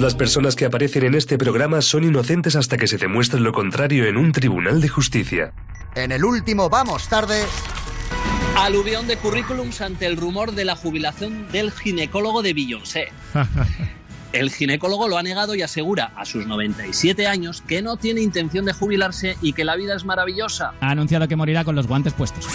Todas las personas que aparecen en este programa son inocentes hasta que se demuestre lo contrario en un tribunal de justicia. En el último Vamos Tarde. Aluvión de currículums ante el rumor de la jubilación del ginecólogo de Beyoncé. El ginecólogo lo ha negado y asegura a sus 97 años que no tiene intención de jubilarse y que la vida es maravillosa. Ha anunciado que morirá con los guantes puestos.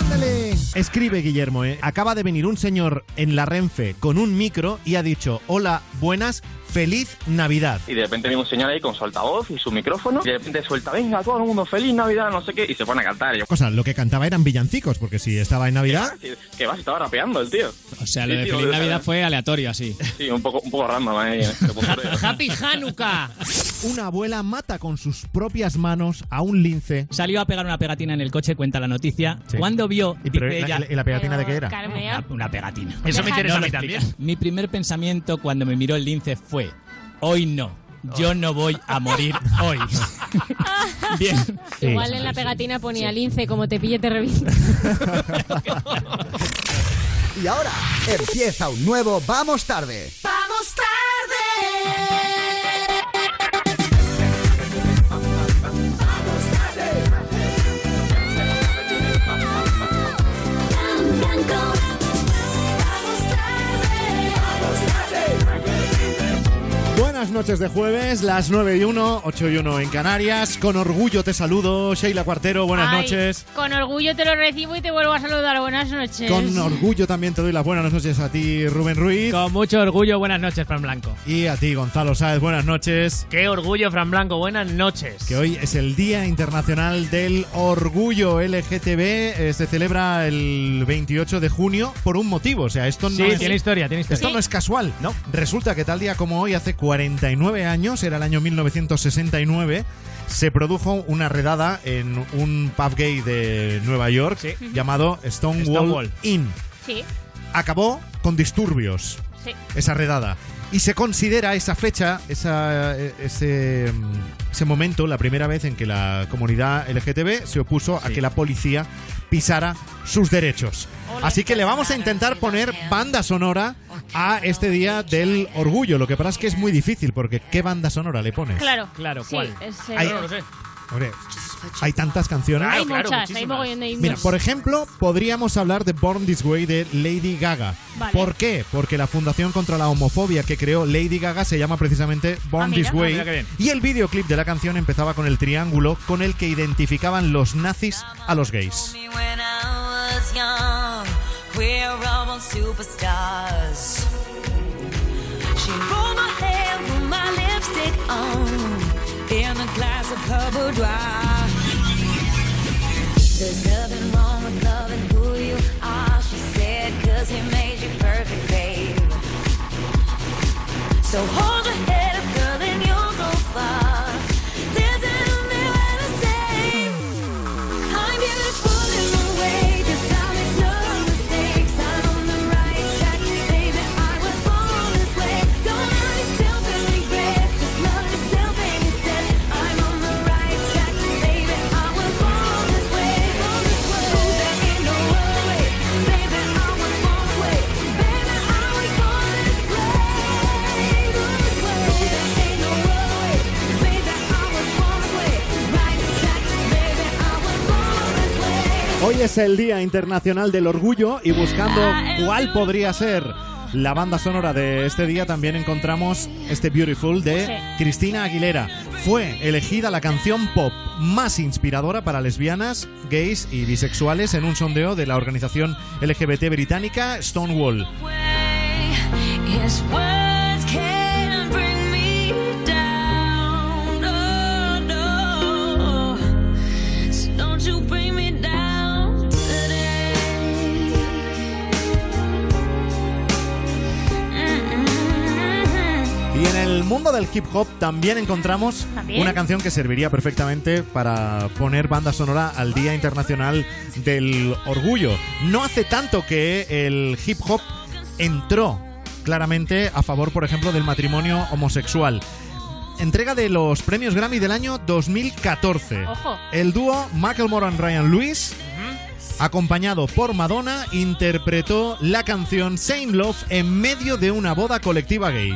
¡Ándale! Escribe Guillermo, ¿eh? acaba de venir un señor en la Renfe con un micro y ha dicho, hola, buenas, feliz Navidad. Y de repente viene un señor ahí con su altavoz y su micrófono. Y de repente suelta, venga, todo el mundo, feliz Navidad, no sé qué. Y se pone a cantar. Yo, Cosa, lo que cantaba eran villancicos, porque si estaba en Navidad... ¿qué, qué va? Se estaba rapeando el tío. O sea, lo Sí, de tío, Feliz o Navidad fue aleatorio así. Sí, un poco, un poco random ahí. eh, postureo. ¡Happy Hanukkah! Una abuela mata con sus propias manos a un lince. Salió a pegar una pegatina en el coche, cuenta la noticia. Sí. Cuando vio, ¿Y, pero, dice la, pegatina de qué era? Una, una pegatina. Eso me interesa a No mí lo también. Mi primer pensamiento cuando me miró el lince fue, hoy no. Yo no voy a morir hoy. Bien. Igual en la pegatina ponía lince, como te pille te revienta. Y ahora empieza un nuevo Vamos Tarde. Vamos tarde. En blanco. Buenas noches de jueves, las 9 y 1, 8 y 1 en Canarias. Con orgullo te saludo, Sheila Cuartero, buenas Ay, noches. Con orgullo te lo recibo y te vuelvo a saludar. Buenas noches. Con orgullo también te doy las buenas noches a ti, Rubén Ruiz. Con mucho orgullo, buenas noches, Fran Blanco. Y a ti, Gonzalo Sáez, buenas noches. Qué orgullo, Fran Blanco, buenas noches. Que hoy es el Día Internacional del Orgullo LGTB. eh, se celebra el 28 de junio por un motivo. O sea, esto no Sí, es. tiene historia, tiene historia. Esto no es casual, ¿no? Resulta que tal día como hoy, hace 49 años, era el año 1969, se produjo una redada en un pub gay de Nueva York Sí. llamado Stonewall, Stonewall. Inn. Sí, Acabó con disturbios sí. esa redada. Y se considera esa fecha, esa, eh, ese, mm, ese momento, la primera vez en que la comunidad LGTB se opuso a que la policía pisara sus derechos. Así que le vamos a intentar poner banda sonora a este día del orgullo. Lo que pasa es que es muy difícil, porque ¿qué banda sonora le pones? Claro. Claro, Sí, ¿cuál? es, eh, Hay- No lo sé. Hombre, hay tantas canciones. Claro, hay muchas, hay muchísimas. mogollón de Mira, por ejemplo, podríamos hablar de Born This Way de Lady Gaga. Vale. ¿Por qué? Porque la Fundación contra la Homofobia que creó Lady Gaga se llama precisamente Born Ah. This Way. Ah, y el videoclip de la canción empezaba con el triángulo con el que identificaban los nazis a los gays. In a glass of her boudoir. There's nothing wrong with loving who you are, she said, cause he made you perfect, babe. So hold es el Día Internacional del Orgullo y buscando cuál podría ser la banda sonora de este día también encontramos este Beautiful de Sí. Cristina Aguilera. Fue elegida la canción pop más inspiradora para lesbianas, gays y bisexuales en un sondeo de la organización LGBT británica Stonewall. Y en el mundo del hip hop también encontramos ¿También? una canción que serviría perfectamente para poner banda sonora al Día Internacional del Orgullo. No hace tanto que el hip hop entró claramente a favor, por ejemplo, del matrimonio homosexual. Entrega de los premios Grammy del año 2014. Ojo. El dúo Macklemore and Ryan Lewis acompañado por Madonna, interpretó la canción Same Love en medio de una boda colectiva gay.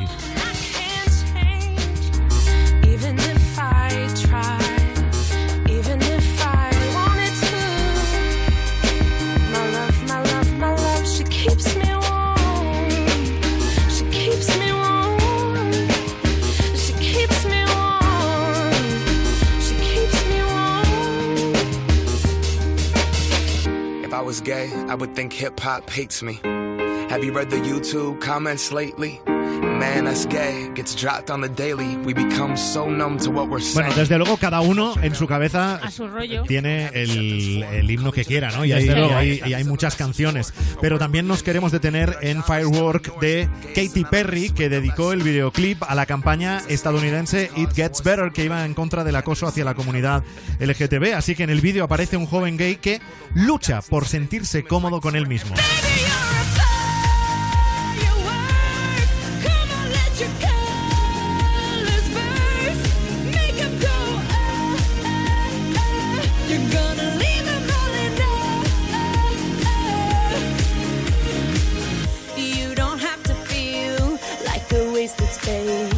Was gay, I would think hip hop hates me. Have you read the YouTube comments lately? Man, that's gay. Gets dropped on the daily. We become so numb to what we're saying. Bueno, desde luego cada uno en su cabeza A su rollo. tiene el, el himno que quiera, ¿no? Y hay, Desde y hay- y hay muchas canciones. Pero también nos queremos detener en Firework de Katy Perry, que dedicó el videoclip a la campaña estadounidense It Gets Better, que iba en contra del acoso hacia la comunidad LGTB. Así que en el vídeo aparece un joven gay que lucha por sentirse cómodo con él mismo.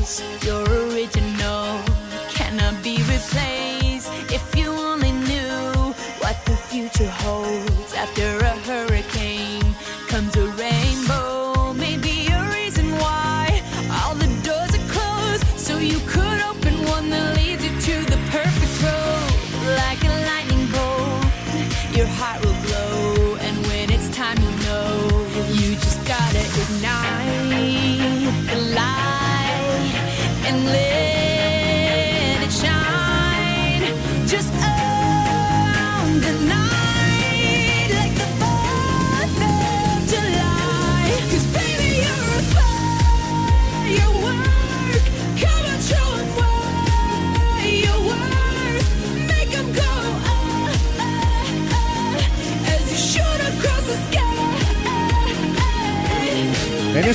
Space. You're original, cannot be replaced. If you only knew what the future holds after a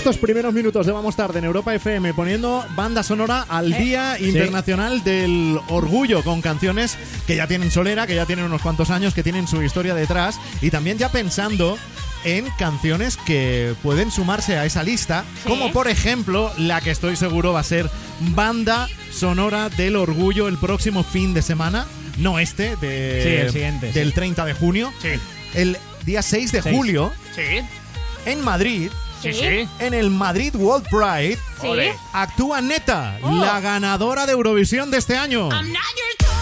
estos primeros minutos de Vamos Tarde en Europa FM poniendo banda sonora al Día Internacional del Orgullo con canciones que ya tienen solera, que ya tienen unos cuantos años, que tienen su historia detrás y también ya pensando en canciones que pueden sumarse a esa lista, como por ejemplo la que estoy seguro va a ser banda sonora del Orgullo el próximo fin de semana, no este, de, Sí, el siguiente, del sí. 30 de junio, Sí. el día 6 de Seis. julio Sí, en Madrid. Sí, sí. En el Madrid World Pride Sí. Actúa Neta, Oh. la ganadora de Eurovisión de este año. I'm not your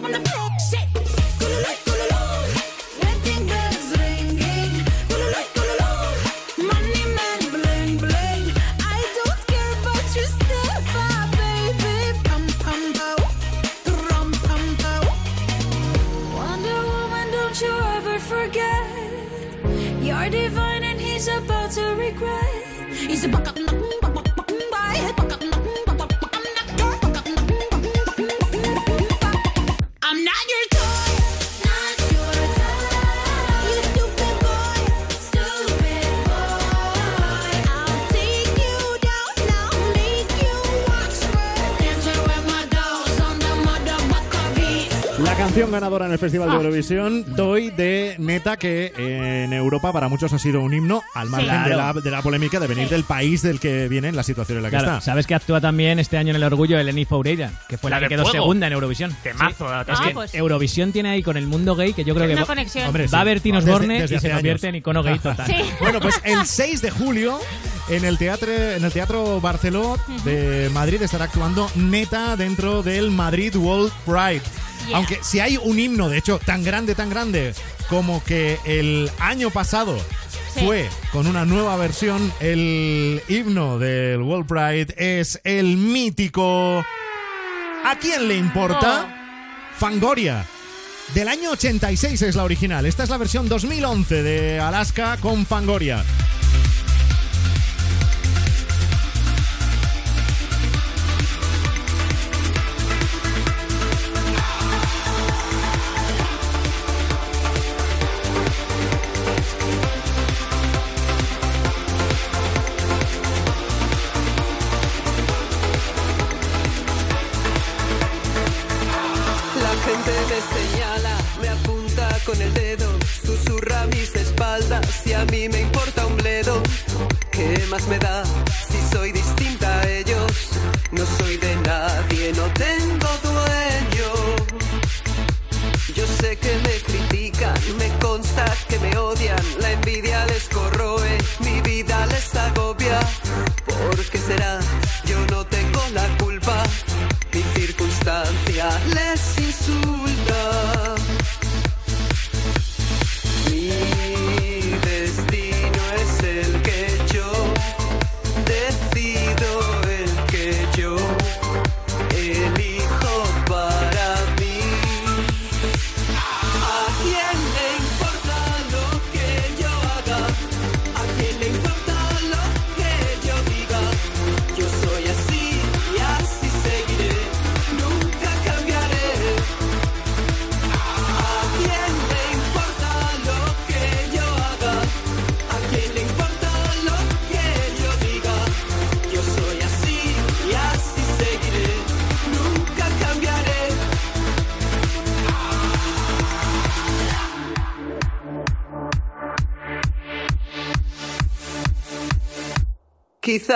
home canción ganadora en el Festival de Eurovisión, Toy de Neta, que en Europa para muchos ha sido un himno, al margen de, la, Claro. de la polémica de venir del país del que viene en la situación en la que Claro, está. sabes que actúa también este año en el orgullo Eleni Foureira, que fue la, La que quedó Fuego. segunda en Eurovisión. Temazo, Sí. Es Ah, que pues. Eurovisión tiene ahí con el mundo gay que yo creo que Una va. Hombre, va a haber Tinos Borne y se convierte años. en icono gay total. Sí. Bueno, pues el 6 de julio en el teatro, en el teatro Barceló de Madrid estará actuando Neta dentro del Madrid World Pride. Yeah. Aunque si hay un himno, de hecho, tan grande, tan grande como que el año pasado Sí. fue con una nueva versión, el himno del World Pride es el mítico. ¿A quién le importa? Fangoria. Del año 86 es la original. Esta es la versión 2011 de Alaska con Fangoria. La envidia les corroe, mi vida les agobia. ¿Por qué será?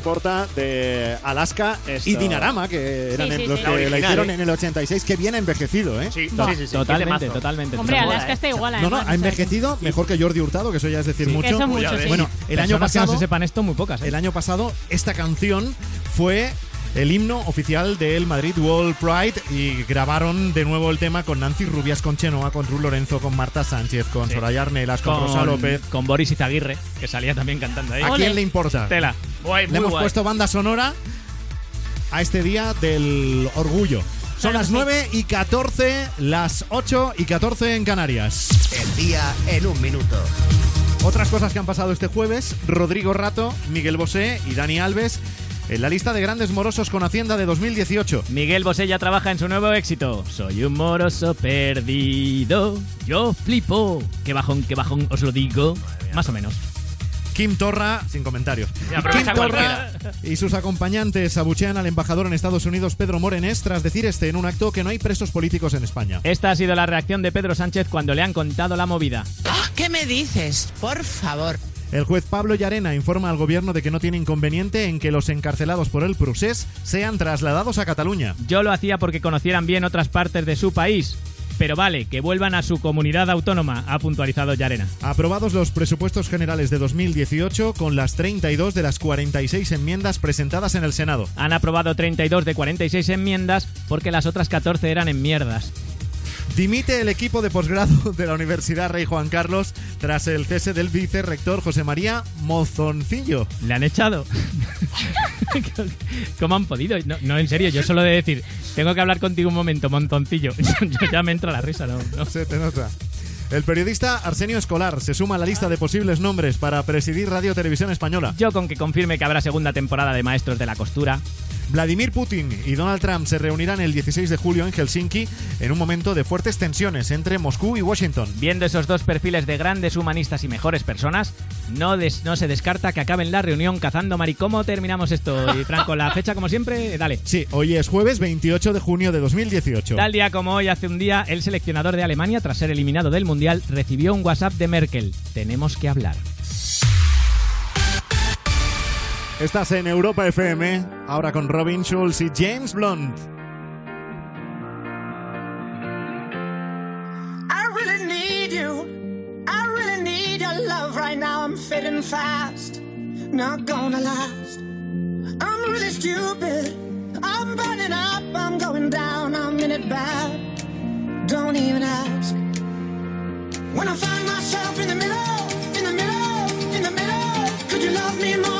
Importa de Alaska y Dinarama, que eran Sí, sí, los sí. que La la, hicieron ¿eh? en el 86, que bien ha envejecido, ¿eh? Sí, sí, sí, sí. Totalmente, totalmente. Hombre, Está Alaska está igual, No, no, ha envejecido mejor que Jordi Hurtado, que eso ya es decir Sí. mucho. Eso mucho, sí. Bueno, el año Personas que no pasado, se sepan esto, muy pocas. ¿eh? el año pasado, esta canción fue el himno oficial del Madrid World Pride y grabaron de nuevo el tema con Nancy Rubias, con Chenoa, con Ruth Lorenzo, con Marta Sánchez, con Sí. Soraya Arnelas, con, Rosa López. Con Boris Izaguirre, que salía también cantando ahí. ¿A quién le importa? Tela. Guay, Le hemos guay. puesto banda sonora a este día del orgullo. Son las que sí. 9 y 14, las 8 y 14 en Canarias. El día en un minuto. Otras cosas que han pasado este jueves, Rodrigo Rato, Miguel Bosé y Dani Alves en la lista de grandes morosos con Hacienda de 2018. Miguel Bosé ya trabaja en su nuevo éxito. Soy un moroso perdido. Yo flipo. Qué bajón, qué bajón, os lo digo. Más o menos. Kim Torra, sin comentarios. Kim Torra cualquiera. y sus acompañantes abuchean al embajador en Estados Unidos, Pedro Morenés, tras decir este en un acto que no hay presos políticos en España. Esta ha sido la reacción de Pedro Sánchez cuando le han contado la movida. ¿Qué me dices? Por favor. El juez Pablo Llarena informa al gobierno de que no tiene inconveniente en que los encarcelados por el procés sean trasladados a Cataluña. Yo lo hacía porque conocieran bien otras partes de su país. Pero vale, que vuelvan a su comunidad autónoma, ha puntualizado Llarena. Aprobados los presupuestos generales de 2018 con las 32 de las 46 enmiendas presentadas en el Senado. Han aprobado 32 de 46 enmiendas porque las otras 14 eran en mierdas. Dimite el equipo de posgrado de la Universidad Rey Juan Carlos tras el cese del vicerrector José María Mozoncillo. ¿Le han echado? ¿Cómo han podido? No, no, en serio, yo solo de decir, tengo que hablar contigo un momento, montoncillo. Yo ya me entra la risa, ¿no? no. Se te nota. El periodista Arsenio Escolar se suma a la lista de posibles nombres para presidir Radio Televisión Española. Yo con que confirme que habrá segunda temporada de Maestros de la Costura. Vladimir Putin y Donald Trump se reunirán el 16 de julio en Helsinki en un momento de fuertes tensiones entre Moscú y Washington. Viendo esos dos perfiles de grandes humanistas y mejores personas, no, des- no se descarta que acaben la reunión cazando Mari. ¿Cómo terminamos esto? Y Franco, la fecha como siempre, dale. Sí, hoy es jueves 28 de junio de 2018. Tal día como hoy, hace un día, el seleccionador de Alemania, tras ser eliminado del Mundial, recibió un WhatsApp de Merkel. Tenemos que hablar. Estás en Europa FM, ahora con Robin Schulz y James Blunt. I really need you. I really need your love right now. I'm fading fast. Not gonna last. I'm really stupid. I'm burning up. I'm going down. I'm in it bad. Don't even ask. When I find myself in the middle, in the middle, in the middle, could you love me more?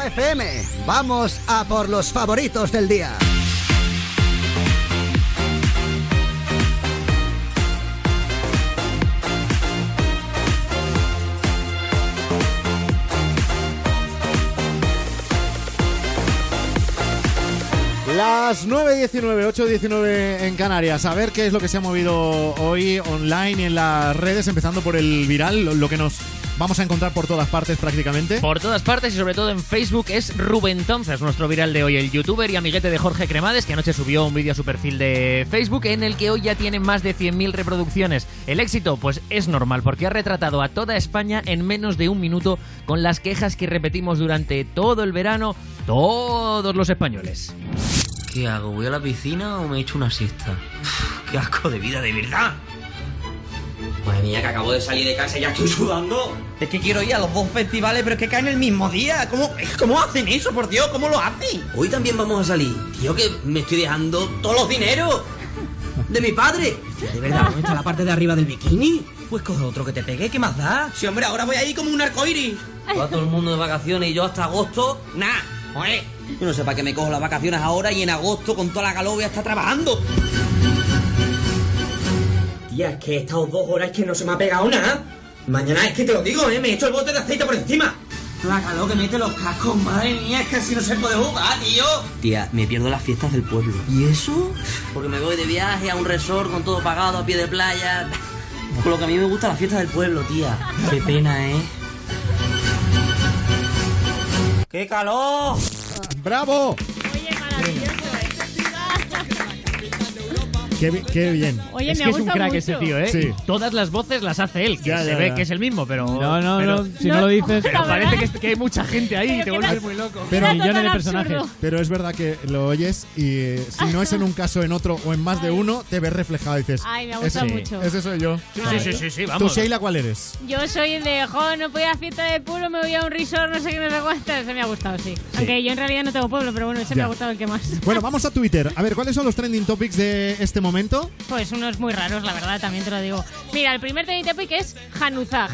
FM, vamos a por los favoritos del día. Las 9.19, 8.19 en Canarias. A ver qué es lo que se ha movido hoy online y en las redes, empezando por el viral, lo que nos vamos a encontrar por todas partes prácticamente. Por todas partes y sobre todo en Facebook es Rubén Entonces, nuestro viral de hoy, el youtuber y amiguete de Jorge Cremades, que anoche subió un vídeo a su perfil de Facebook en el que hoy ya tiene más de 100.000 reproducciones. El éxito, pues es normal, porque ha retratado a toda España en menos de un minuto con las quejas que repetimos durante todo el verano todos los españoles. ¿Qué hago? ¿Voy a la piscina o me echo una siesta? Uf, ¡Qué asco de vida, de verdad! Madre mía, que acabo de salir de casa y ya estoy sudando. Es que quiero ir a los dos festivales, pero es que caen el mismo día. ¿Cómo, ¿Cómo hacen eso, por Dios? ¿Cómo lo hacen? Hoy también vamos a salir. Tío, que me estoy dejando todos los dineros de mi padre. De verdad, ¿dónde está la parte de arriba del bikini? Pues coge otro que te pegue, ¿qué más da? Sí, hombre, ahora voy ahí como un arcoíris. Va todo el mundo de vacaciones y yo hasta agosto, nah. Oye, Yo no sé para qué me cojo las vacaciones ahora y en agosto con toda la calor voy a estar trabajando. Tía, es que he estado dos horas que no se me ha pegado nada. Mañana es que te lo digo, ¿eh? Me he hecho el bote de aceite por encima. La calor que mete los cascos, madre mía, es que así no se puede jugar, tío. Tía, me pierdo las fiestas del pueblo. ¿Y eso? porque me voy de viaje a un resort con todo pagado a pie de playa. Por lo que a mí me gusta la fiesta del pueblo, tía. Qué pena, ¿eh? ¡Qué calor! ¡Bravo! Qué, bi- qué bien. Oye, es me que es un crack mucho. ese tío, ¿eh? Sí. Todas las voces las hace él, que Ya, se ya, ve ya. que es el mismo, pero... No, no, pero- no, si no lo dices- Pero parece que, que hay mucha gente ahí y te vuelves muy loco. Pero- millones de personajes. absurdo. Pero es verdad que lo oyes y eh, si no es en un caso, en otro o en más de uno, te ves reflejado y dices. Ay, me gusta ese, mucho. Ese soy yo. Sí, sí, sí, sí, sí, ¿Tú. Sheila, cuál eres? Yo soy el de, jo, no voy a fiesta del pueblo, me voy a un resort, no sé qué, no sé cuánto. Ese me ha gustado, sí. Aunque yo en realidad no tengo pueblo, pero bueno, ese me ha gustado el que más. Bueno, vamos a Twitter. A ver, ¿cuáles son los trending topics de este momento? Pues unos muy raros, la verdad, también te lo digo. Mira, el primer trending topic es Hanuzag.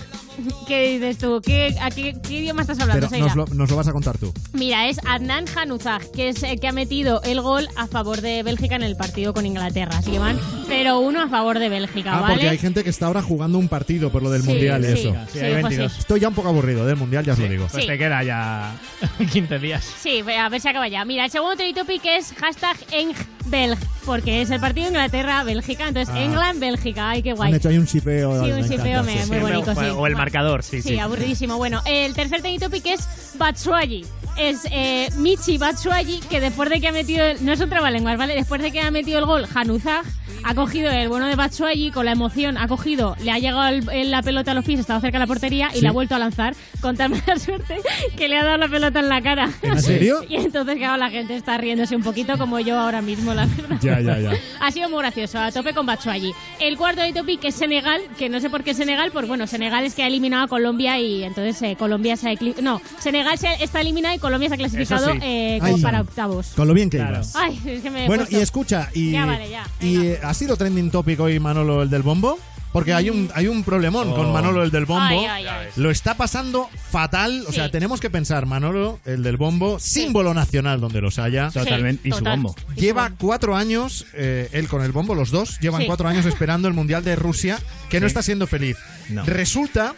¿Qué dices tú? ¿Qué, a qué, qué idioma estás hablando, Pero nos lo, nos lo vas a contar tú. Mira, es Adnan Hanuzag, que es el que ha metido el gol a favor de Bélgica en el partido con Inglaterra. Así que van 0-1 a favor de Bélgica, Ah, ¿vale? porque hay gente que está ahora jugando un partido por lo del Sí, mundial y sí, eso. sí, hay José. 22. Estoy ya un poco aburrido del mundial, ya os lo digo. Pues Sí. te queda ya 15 días. Sí, a ver si acaba ya. Mira, el segundo trending topic es hashtag EngBelg, porque es el partido Inglaterra-Bélgica. Entonces, Ah. England-Bélgica. Ay, qué guay. Han hecho ahí un chipeo. Sí, un chipeo me- muy bonito, sí. O el marcador, sí, sí. Sí, aburridísimo. Bueno, el tercer trending topic es Batshuayi. Es eh, Michi Batshuayi, que después de que ha metido... El, no es un trabalenguas, ¿vale? Después de que ha metido el gol Hanuzag, ha cogido el bueno de Batshuayi, con la emoción ha cogido, le ha llegado el- el- la pelota a los pies, estaba cerca de la portería y Sí. la ha vuelto a lanzar con tan mala suerte que le ha dado la pelota en la cara. ¿En serio? Y entonces, claro, la gente está riéndose un poquito como yo ahora mismo, la verdad. Ya, ya, ya. Ha sido muy gracioso, a tope con Batshuayi. El cuarto de topic es Senegal, que no sé por qué Senegal, pues bueno, Senegal es que ha eliminado a Colombia y entonces eh, Colombia se ha... No, Senegal se está eliminada y Colombia se ha clasificado sí. eh, como Ay. para octavos. Con lo bien que ibas. Ay, es que me he Bueno, puesto- y escucha, y, Ya, vale, ya, y eh, ha sido trending topic hoy Manolo el del bombo, porque hay un hay un problemón con Oh. Manolo el del bombo. Ay, ay, ay. Lo está pasando fatal, o Sí. sea, tenemos que pensar Manolo el del bombo, símbolo nacional donde los haya. Totalmente. y su total. bombo. Lleva cuatro años, eh, él con el bombo, los dos, llevan Sí. cuatro años esperando el Mundial de Rusia, que no está siendo feliz. No. Resulta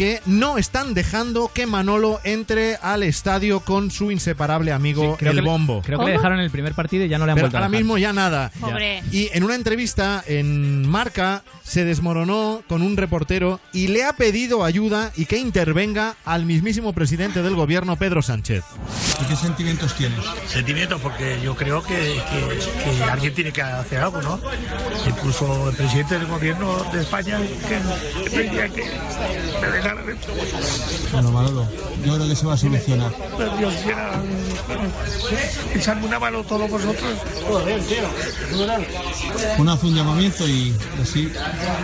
que no están dejando que Manolo entre al estadio con su inseparable amigo Creo el que le- bombo. creo que le dejaron el primer partido y ya no le han Pero vuelto a ahora dejar. mismo ya nada. Pobre. Y en una entrevista en Marca se desmoronó con un reportero y le ha pedido ayuda y que intervenga al mismísimo presidente del gobierno, Pedro Sánchez. ¿Qué sentimientos tienes? Sentimientos, porque yo creo que, que- que alguien tiene que hacer algo, ¿no? Incluso el presidente del gobierno de España que, que que. Bueno, Manolo, yo creo que se va a solucionar. Pero Dios quiera eh, echarme una mano todos vosotros. Uno hace un llamamiento y así.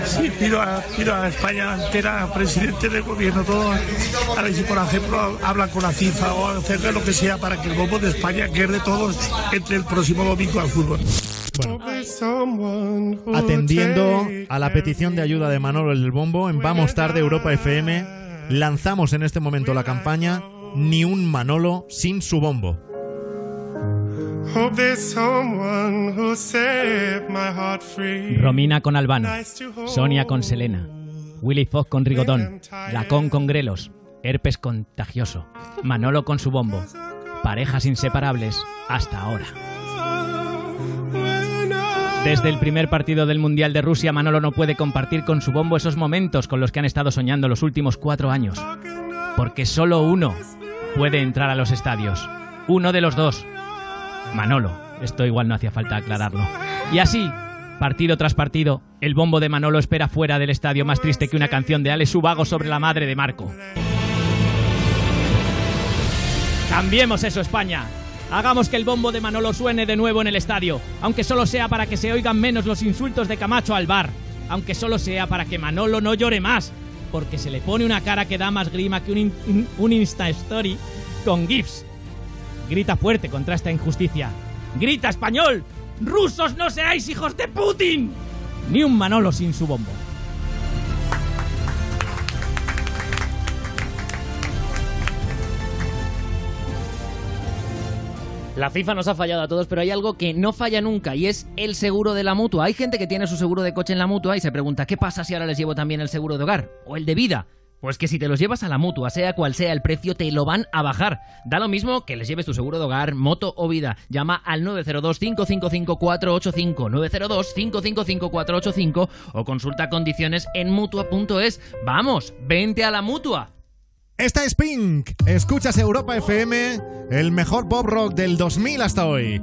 Sí, pido a, pido a España entera, presidente del gobierno, todo, a ver si por ejemplo hablan con la FIFA o hacer lo que sea para que el bombo de España quede todos entre el próximo domingo al fútbol. Atendiendo a la petición de ayuda de Manolo el Bombo, en Vamos Tarde Europa FM, lanzamos en este momento la campaña Ni un Manolo sin su bombo. Romina con Albano, Sonia con Selena, Willy Fox con Rigodón, Lacón con Grelos, Herpes contagioso, Manolo con su bombo, parejas inseparables hasta ahora. Desde el primer partido del Mundial de Rusia, Manolo no puede compartir con su bombo esos momentos con los que han estado soñando los últimos cuatro años. Porque solo uno puede entrar a los estadios. Uno de los dos. Manolo. Esto igual no hacía falta aclararlo. Y así, partido tras partido, el bombo de Manolo espera fuera del estadio más triste que una canción de Ale Subago sobre la madre de Marco. Cambiemos eso, España. Hagamos que el bombo de Manolo suene de nuevo en el estadio, aunque solo sea para que se oigan menos los insultos de Camacho al bar, aunque solo sea para que Manolo no llore más, porque se le pone una cara que da más grima que un, un Insta Story con GIFs. Grita fuerte contra esta injusticia. Grita español. Rusos no seáis hijos de Putin. Ni un Manolo sin su bombo. La FIFA nos ha fallado a todos, pero hay algo que no falla nunca y es el seguro de la mutua. Hay gente que tiene su seguro de coche en la mutua y se pregunta, ¿qué pasa si ahora les llevo también el seguro de hogar o el de vida? Pues que si te los llevas a la mutua, sea cual sea el precio, te lo van a bajar. Da lo mismo que les lleves tu seguro de hogar, moto o vida. Llama al 902-555-485, 902-555-485 o consulta condiciones en mutua.es. Vamos, vente a la mutua. Esta es Pink. Escuchas Europa FM, el mejor pop rock del 2000 hasta hoy.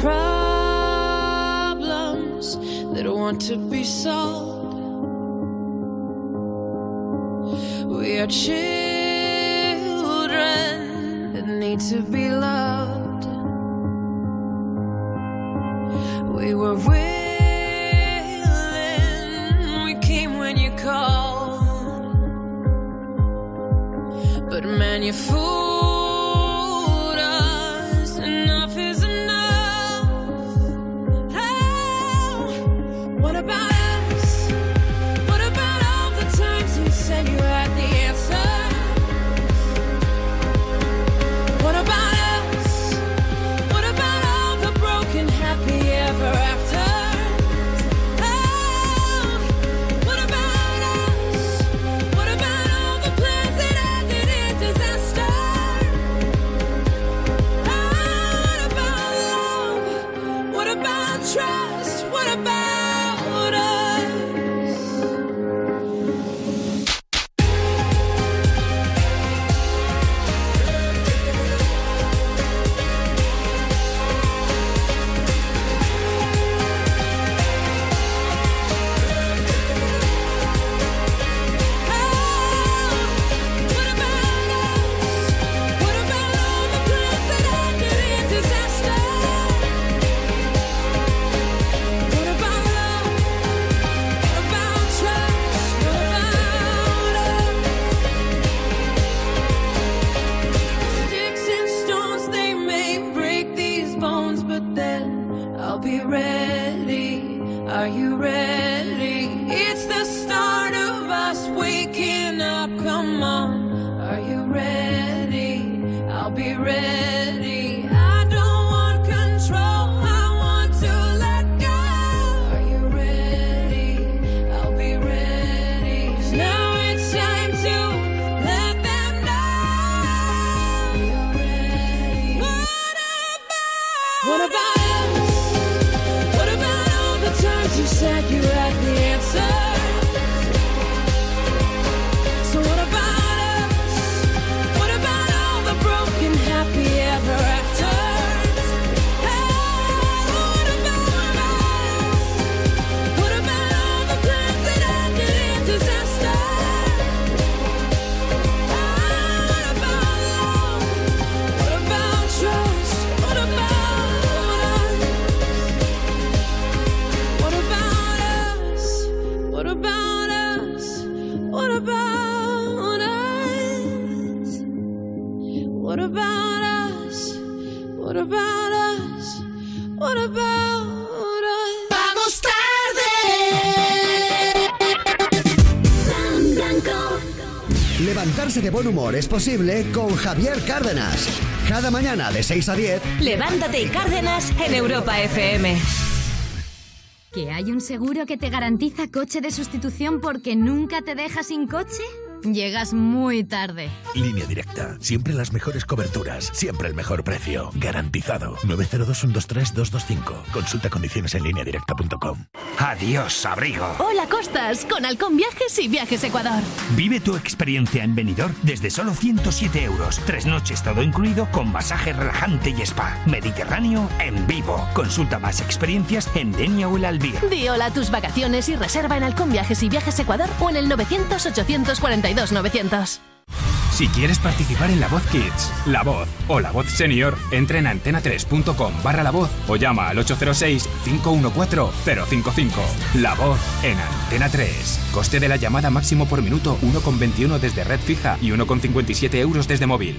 problems that want to be solved. We are children that need to be loved. We were willing, we came when you called. But man, you about? Us? What about all the times you said you had the answer? Levantarse de buen humor es posible con Javier Cárdenas. Cada mañana de 6 a 10 Levántate y Cárdenas en Europa FM. ¿Que hay un seguro que te garantiza coche de sustitución porque nunca te deja sin coche? Llegas muy tarde. Línea directa. Siempre las mejores coberturas. Siempre el mejor precio. Garantizado. 902-123-225. Consulta condiciones en lineadirecta.com. Adiós, abrigo. Hola Costas, con Halcón Viajes y Viajes Ecuador. Vive tu experiencia en Benidorm desde solo 107 euros. Tres noches todo incluido con masaje relajante y spa. Mediterráneo en vivo. Consulta más experiencias en Denia o el Albir. Di hola a tus vacaciones y reserva en Halcón Viajes y Viajes Ecuador o en el 900 842 900. Si quieres participar en La Voz Kids, La Voz o La Voz Senior, entra en antena3.com barra La Voz o llama al 806-514-055. La Voz en Antena 3. Coste de la llamada máximo por minuto 1,21 desde red fija y 1,57 euros desde móvil.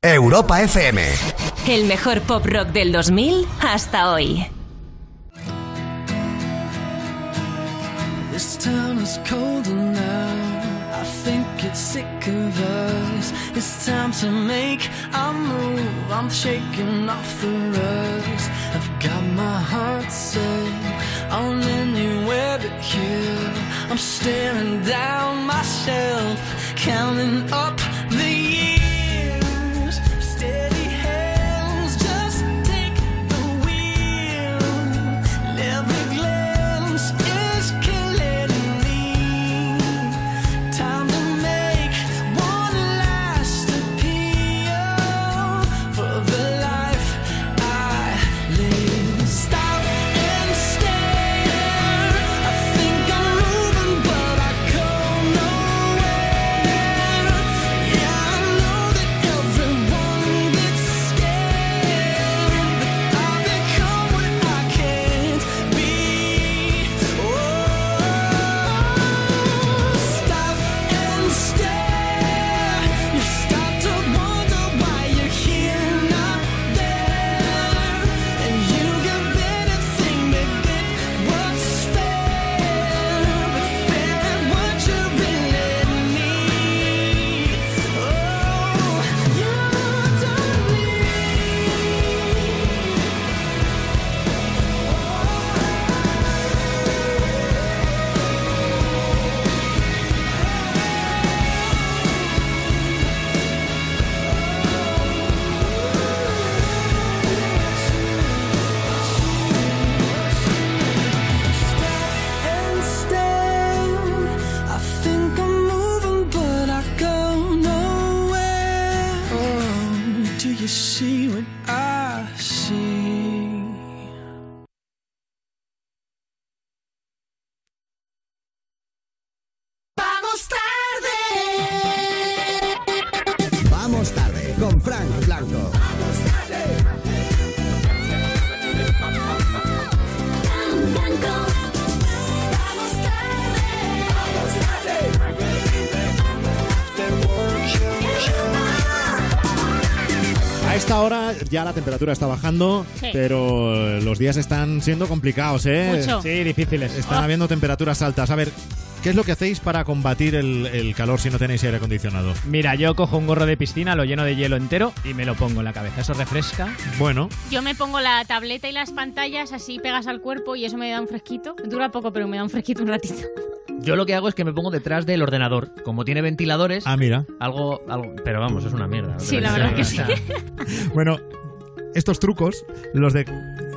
Europa FM. El mejor pop rock del 2000 hasta hoy. This town is colder now. I think it's sick of us. It's time to make a move. I'm shaking off the rust. I've got my heart set on anywhere but here. I'm staring down myself, counting up the years. Ya la temperatura está bajando, Sí. pero los días están siendo complicados, ¿eh? Mucho. Sí, difíciles. Están habiendo temperaturas altas. A ver, ¿qué es lo que hacéis para combatir el, el calor si no tenéis aire acondicionado? Mira, yo cojo un gorro de piscina, lo lleno de hielo entero y me lo pongo en la cabeza. Eso refresca. Bueno, Yo me pongo la tableta y las pantallas así pegas al cuerpo y eso me da un fresquito. Dura poco, pero me da un fresquito un ratito. Yo lo que hago es que me pongo detrás del ordenador. Como tiene ventiladores. Ah, mira. Algo, algo. Pero vamos, es una mierda. Sí, la verdad que sí. bueno, estos trucos, los de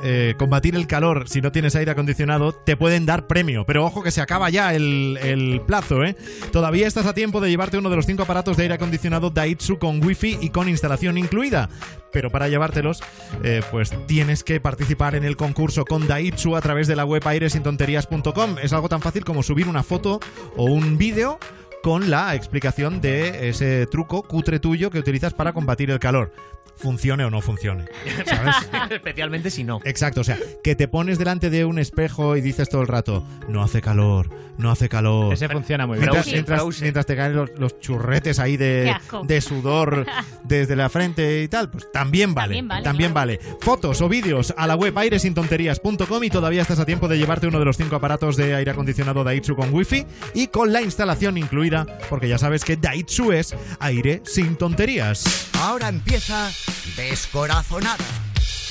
eh, combatir el calor si no tienes aire acondicionado, te pueden dar premio. Pero ojo que se acaba ya el, plazo, ¿eh? Todavía estás a tiempo de llevarte uno de los cinco aparatos de aire acondicionado Daitsu con wifi y con instalación incluida. Pero para llevártelos, eh, pues tienes que participar en el concurso con Daitsu a través de la web airesintonterías.com. Es algo tan fácil como subir una foto o un vídeo con la explicación de ese truco cutre tuyo que utilizas para combatir el calor. Funcione o no funcione. ¿Sabes? Especialmente si no. Exacto, o sea, que te pones delante de un espejo y dices todo el rato, no hace calor, no hace calor. Ese funciona muy bien. Mientras, mientras- te caen los, los churretes ahí de, sudor desde la frente y tal, pues también vale. También vale, vale. Fotos o vídeos a la web airesintonterías.com y todavía estás a tiempo de llevarte uno de los cinco aparatos de aire acondicionado Daitsu con wifi y con la instalación incluida, porque ya sabes que Daitsu es aire sin tonterías. Ahora empieza Descorazonada,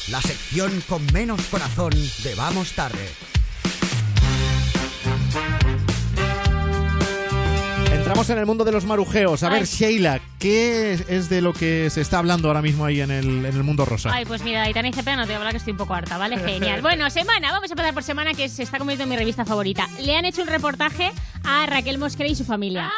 la sección con menos corazón de Vamos Tarde. Entramos en el mundo de los marujeos. A ver, Ay. Sheila, ¿qué es- de lo que se está hablando ahora mismo ahí en el, en el mundo rosa? Ay, pues mira, Aitana y Cepeda no te voy a hablar que estoy un poco harta, ¿vale? Genial. Bueno, semana, vamos a empezar por semana que se está convirtiendo en mi revista favorita. Le han hecho un reportaje a Raquel Mosquera y su familia.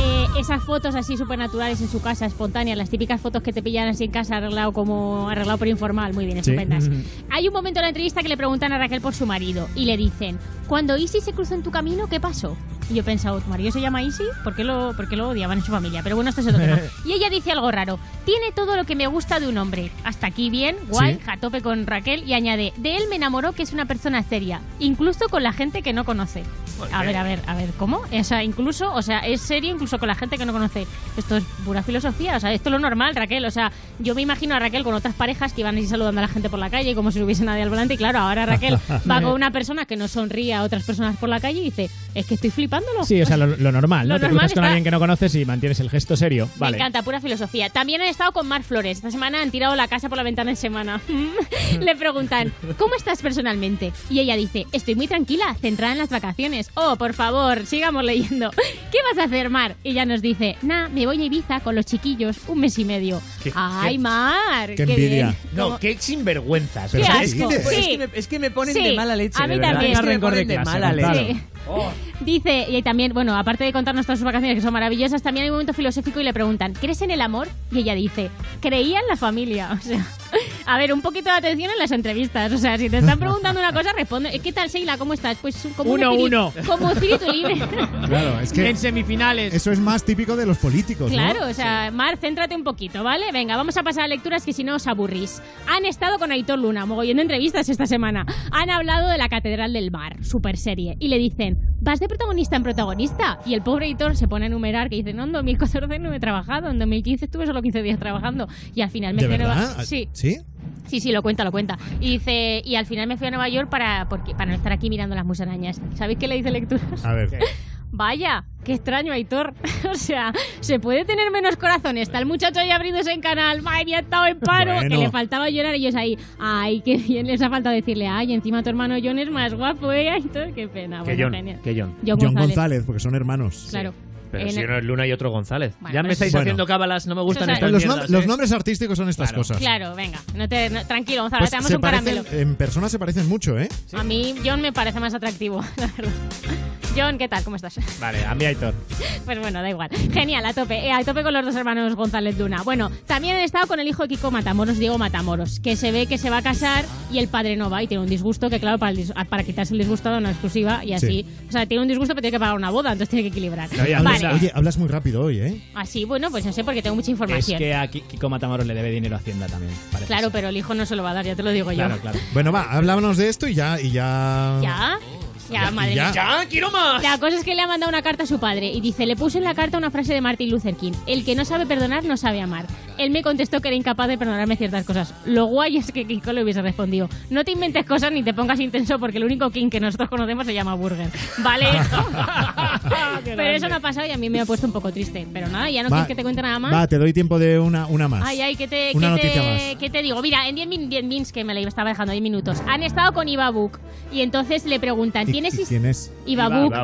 Eh, esas fotos así súper naturales en su casa, espontáneas, las típicas fotos que te pillan así en casa arreglado como arreglado por informal, muy bien, Sí. estupendas. Hay un momento en la entrevista que le preguntan a Raquel por su marido y le dicen, cuando Isi se cruzó en tu camino, ¿qué pasó? Y yo he pensado, ¿tu marido se llama Isi? ¿Por qué lo, por qué lo odiaban en su familia? Pero bueno, esto es otro tema. Y ella dice algo raro. Tiene todo lo que me gusta de un hombre. Hasta aquí bien, guay, Sí. a tope con Raquel. Y añade, de él me enamoró que es una persona seria, incluso con la gente que no conoce. A ver, a ver, a ver, ¿cómo? O sea, incluso, o sea, es serio incluso con la gente que no conoce. Esto es pura filosofía, o sea, esto es lo normal, Raquel. O sea, yo me imagino a Raquel con otras parejas que iban así saludando a la gente por la calle como si no hubiese nadie al volante. Y claro, ahora Raquel va con una persona que no sonríe a otras personas por la calle y dice, es que estoy flipándolo. Sí, o sea, lo, lo normal, ¿no? Lo Te normal cruzas con está- alguien que no conoces y mantienes el gesto serio. Me Vale. encanta, pura filosofía. También han estado con Mar Flores. Esta semana han tirado la casa por la ventana en semana. Le preguntan, ¿cómo estás personalmente? Y ella dice, estoy muy tranquila, centrada en las vacaciones. Oh, por favor, sigamos leyendo. ¿Qué vas a hacer, Mar? Y ella nos dice, nah, me voy a Ibiza con los chiquillos un mes y medio. Qué- ¡Ay, qué- Mar! Qué bien. No, qué sinvergüenzas. Qué O sea, asco. es, que me, Sí. es que me- es que me ponen Sí, de mala leche. a mí de también. Es que me ponen de clase, mala leche. Sí. Dice, y también, bueno, aparte de contarnos todas sus vacaciones que son maravillosas, también hay un momento filosófico y le preguntan, ¿crees en el amor? Y ella dice, creía en la familia. O sea, a ver, un poquito de atención en las entrevistas. O sea, si te están preguntando una cosa, responde. ¿Qué tal, Sheila? ¿Cómo estás? Pues como un Uno, espíritu- uno. Como espíritu libre. Claro, es que En semifinales. eso es más típico de los políticos, ¿no? Claro, o sea, Mar, céntrate un poquito, ¿vale? Venga, vamos a pasar a lecturas que si no os aburrís. Han estado con Aitor Luna, mogollón de entrevistas esta semana. Han hablado de la Catedral del Mar, super serie. Y le dicen, ¿vas de protagonista en protagonista? Y el pobre Aitor se pone a enumerar que dice, no, en 2014 no he trabajado, en 2015 estuve solo 15 días trabajando. Y al final me ¿De fui a Nueva- verdad? Sí. ¿Sí? Sí, sí, lo cuenta, lo cuenta. Y dice, y al final me fui a Nueva York para, porque, para no estar aquí mirando las musarañas. ¿Sabéis qué le dice lecturas? A ver. Vaya, qué extraño, Aitor. o sea, se puede tener menos corazón. Está el muchacho ahí abriéndose en canal. Madre mía, ha estado en paro. Bueno. Que le faltaba llorar y ellos ahí. Ay, qué bien les ha faltado decirle. Ay, encima tu hermano John es más guapo, ¿eh? Aitor, qué pena. Que Bueno, John, genial. que John. John John González. González, porque son hermanos. Claro. Pero En si el- uno es Luna y otro González. Bueno, ya me pues- estáis Bueno. haciendo cábalas, no me gustan estas Los, nom- los ¿eh? nombres artísticos son estas Claro. cosas. Claro, venga. No te, no- tranquilo, Gonzalo, Pues te damos un caramelo. parecen- en persona se parecen mucho, ¿eh? A mí, John me parece más atractivo, la verdad. John, ¿qué tal? ¿Cómo estás? Vale, a mí Aitor. Pues bueno, da igual. Genial, a tope. Eh, a tope con los dos hermanos González Luna. Bueno, también han estado con el hijo de Kiko Matamoros, Diego Matamoros, que se ve que se va a casar y el padre no va y tiene un disgusto que, claro, para, el para quitarse el disgusto da una exclusiva y así. O sea, tiene un disgusto pero tiene que pagar una boda, entonces tiene que equilibrar. Oye, Hablas- vale. Oye, hablas muy rápido hoy, ¿eh? Así, bueno, pues no sé, porque tengo mucha Es información. que a Ki- Kiko Matamoros le debe dinero a Hacienda también. parece Claro, ser. pero el hijo no se lo va a dar, ya te lo digo Claro, yo. claro. Bueno, va, hablámonos de esto y ya... Y ya... ¿Ya? Ya, madre ya. mía. ¡Ya, quiero más! La cosa es que le ha mandado una carta a su padre y dice, le puse en la carta una frase de Martin Luther King, el que no sabe perdonar no sabe amar. Él me contestó que era incapaz de perdonarme ciertas cosas. Lo guay es que Kiko le hubiese respondido, no te inventes cosas ni te pongas intenso porque el único King que nosotros conocemos se llama Burger. ¿Vale? Pero eso no ha pasado y a mí me ha puesto un poco triste. Pero nada, ya no Va, quieres que te cuente nada más. Va, te doy tiempo de una, una más. Ay, ay, ¿qué te, Una qué noticia te- más. qué te digo? Mira, en 10 min, 10 mins, que me la estaba dejando 10 minutos, han estado con Iva Book y entonces le preguntan, ¿Y- ¿tienes y his- quién es?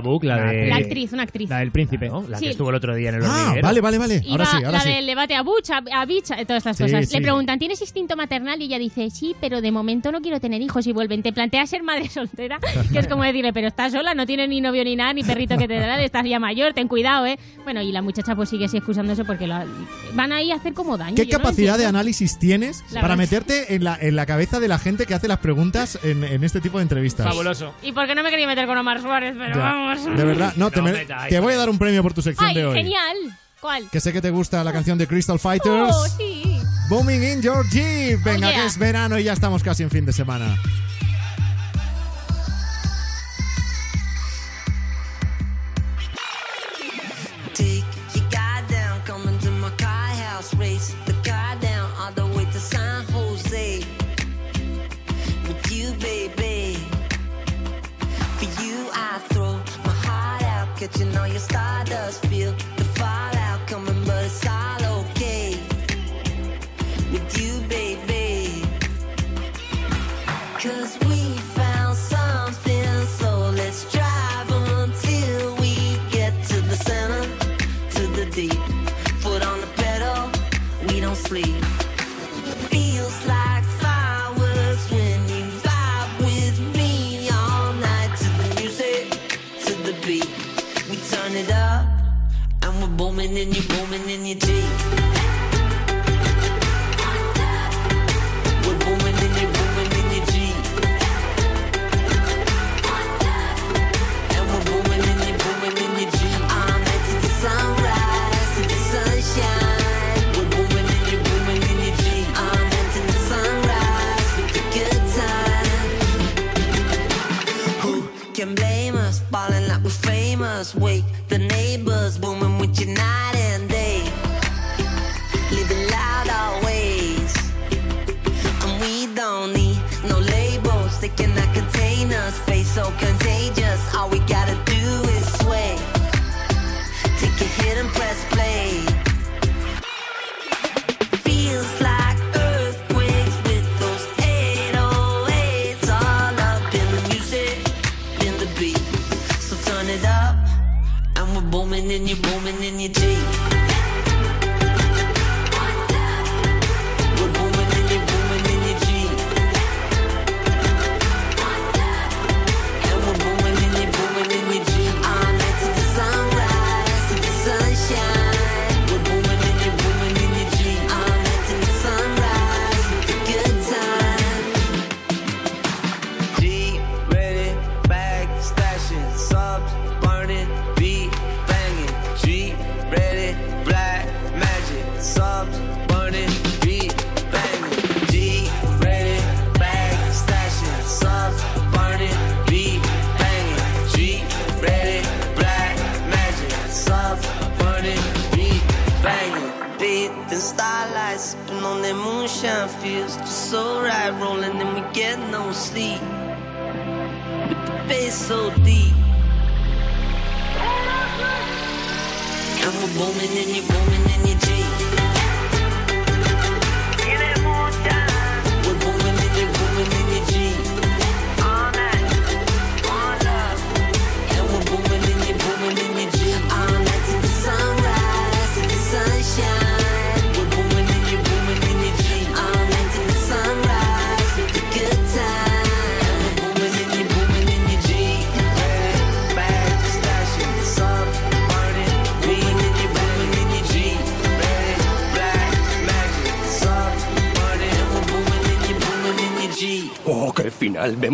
Book, la de... la actriz, una actriz. La del príncipe. ¿no? La Sí. que estuvo el otro día en el Ah, hormiguero. vale, vale, vale. Ahora Iba, sí, ahora la sí. del debate a Butch, a, a Bitch, a todas estas Sí, cosas. sí. Le preguntan, ¿tienes instinto maternal? Y ella dice, sí, pero de momento no quiero tener hijos. Y vuelven, ¿te planteas ser madre soltera? que es como decirle, pero estás sola, no tienes ni novio ni nada, ni perrito que te da, estás ya mayor, ten cuidado, ¿eh? Bueno, y la muchacha pues sigue así excusándose porque la- van ahí a hacer como daño. ¿Qué no capacidad de análisis tienes La para verdad meterte en la, en la cabeza de la gente que hace las preguntas en, en este tipo de entrevistas? Fabuloso. ¿Y por qué no me quería meter con Omar Suárez? Pero Ya. vamos. De verdad, no, te, No me- metáis, te voy a dar un premio por tu sección ¡Ay, de hoy. genial! ¿Cuál? Que sé que te gusta la canción de Crystal Fighters. Oh, sí. Booming in your Jeep. Venga, Oh, yeah. que es verano y ya estamos casi en fin de semana.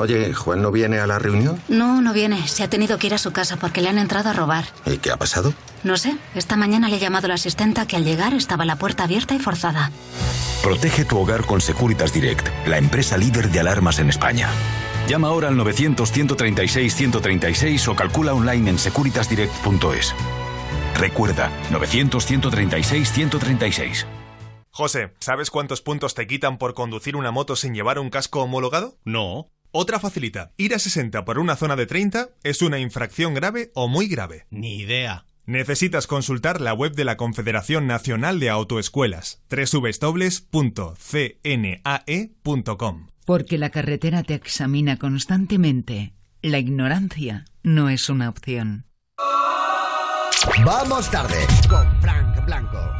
Oye, ¿Juan no viene a la reunión? No, no viene. Se ha tenido que ir a su casa porque le han entrado a robar. ¿Y qué ha pasado? No sé. Esta mañana le he llamado a la asistenta que al llegar estaba la puerta abierta y forzada. Protege tu hogar con Securitas Direct, la empresa líder de alarmas en España. Llama ahora al 900-136-136 o calcula online en securitasdirect.es. Recuerda, 900-136-136. José, ¿sabes cuántos puntos te quitan por conducir una moto sin llevar un casco homologado? No. Otra facilita. Ir a 60 por una zona de 30 es una infracción grave o muy grave. Ni idea. Necesitas consultar la web de la Confederación Nacional de Autoescuelas, www.cnae.com. Porque la carretera te examina constantemente. La ignorancia no es una opción. Vamos tarde con Frank Blanco.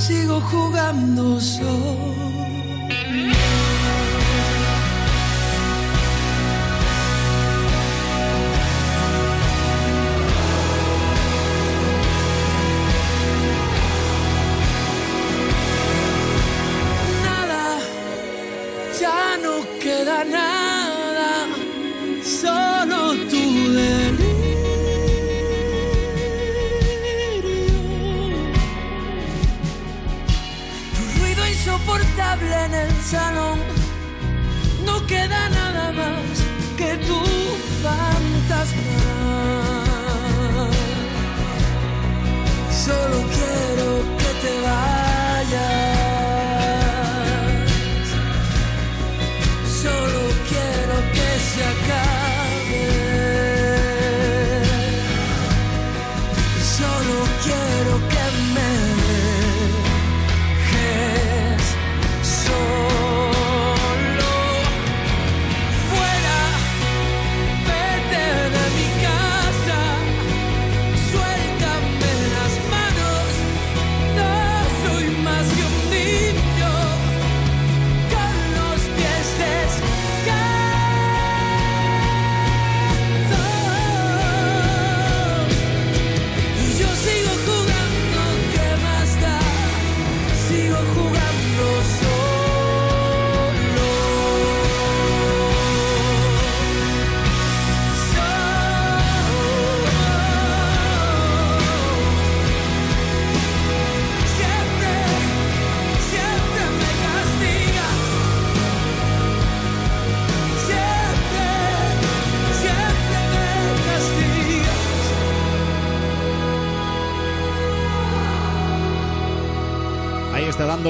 Sigo jugando solo. Nada, ya no queda nada, en el salón, no queda nada más que tu fantasma. Solo quiero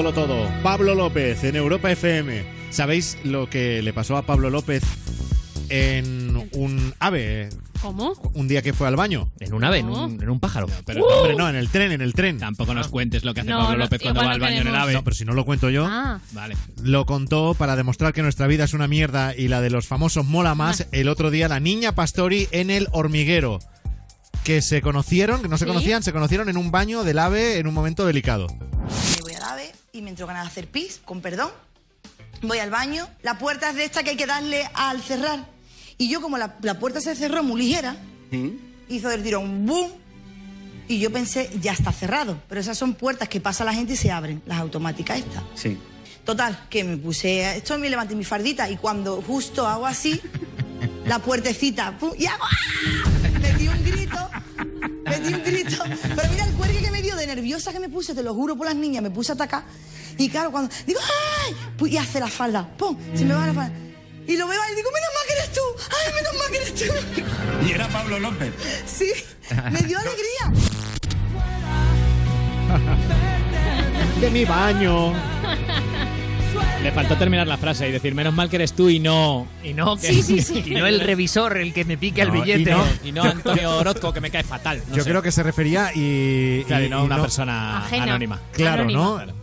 dándolo todo. Pablo López en Europa FM. ¿Sabéis lo que le pasó a Pablo López en un ave? ¿Cómo? Un día que fue al baño. En un ave, en un, en un pájaro. Pero no, hombre, no, en el tren, en el tren. Tampoco nos cuentes lo que hace No, Pablo no, López cuando igual va al no baño en el queremos. ave. No, pero si no lo cuento yo. Ah, Vale. Lo contó para demostrar que nuestra vida es una mierda y la de los famosos mola más el otro día la niña Pastori en el hormiguero. Que se conocieron, que no se ¿Sí? conocían, se conocieron en un baño del ave en un momento delicado. Y me entro ganas de hacer pis, con perdón. Voy al baño, la puerta es de esta que hay que darle al cerrar. Y yo, como la, la puerta se cerró muy ligera, hizo del tirón ¡boom! Y yo pensé, ya está cerrado. Pero esas son puertas que pasa la gente y se abren, las automáticas estas. Sí. Total, que me puse, esto me levanté mi fardita y cuando justo hago así, la puertecita, ¡pum! y hago ¡ah! Me di un grito, me di un grito. Pero mira el cuerque que me dio de nerviosa que me puse, te lo juro por las niñas, me puse a atacar. Y claro, cuando digo, ¡ay! Pues, y hace la falda, ¡pum! Se me va la falda. Y lo veo ahí y digo, menos mal que eres tú, ¡ay, menos mal que eres tú! Y era Pablo López. Sí, me dio alegría. De mi baño. Le faltó terminar la frase y decir, menos mal que eres tú y no... Y no, que- Sí, sí, sí. y no el revisor el que me pique el y billete. no- Y no Antonio Orozco, que me cae fatal. no Yo sé. creo que se refería y. Claro, y y- no y una persona Ajena. anónima. Claro, Anónima. ¿no? Claro.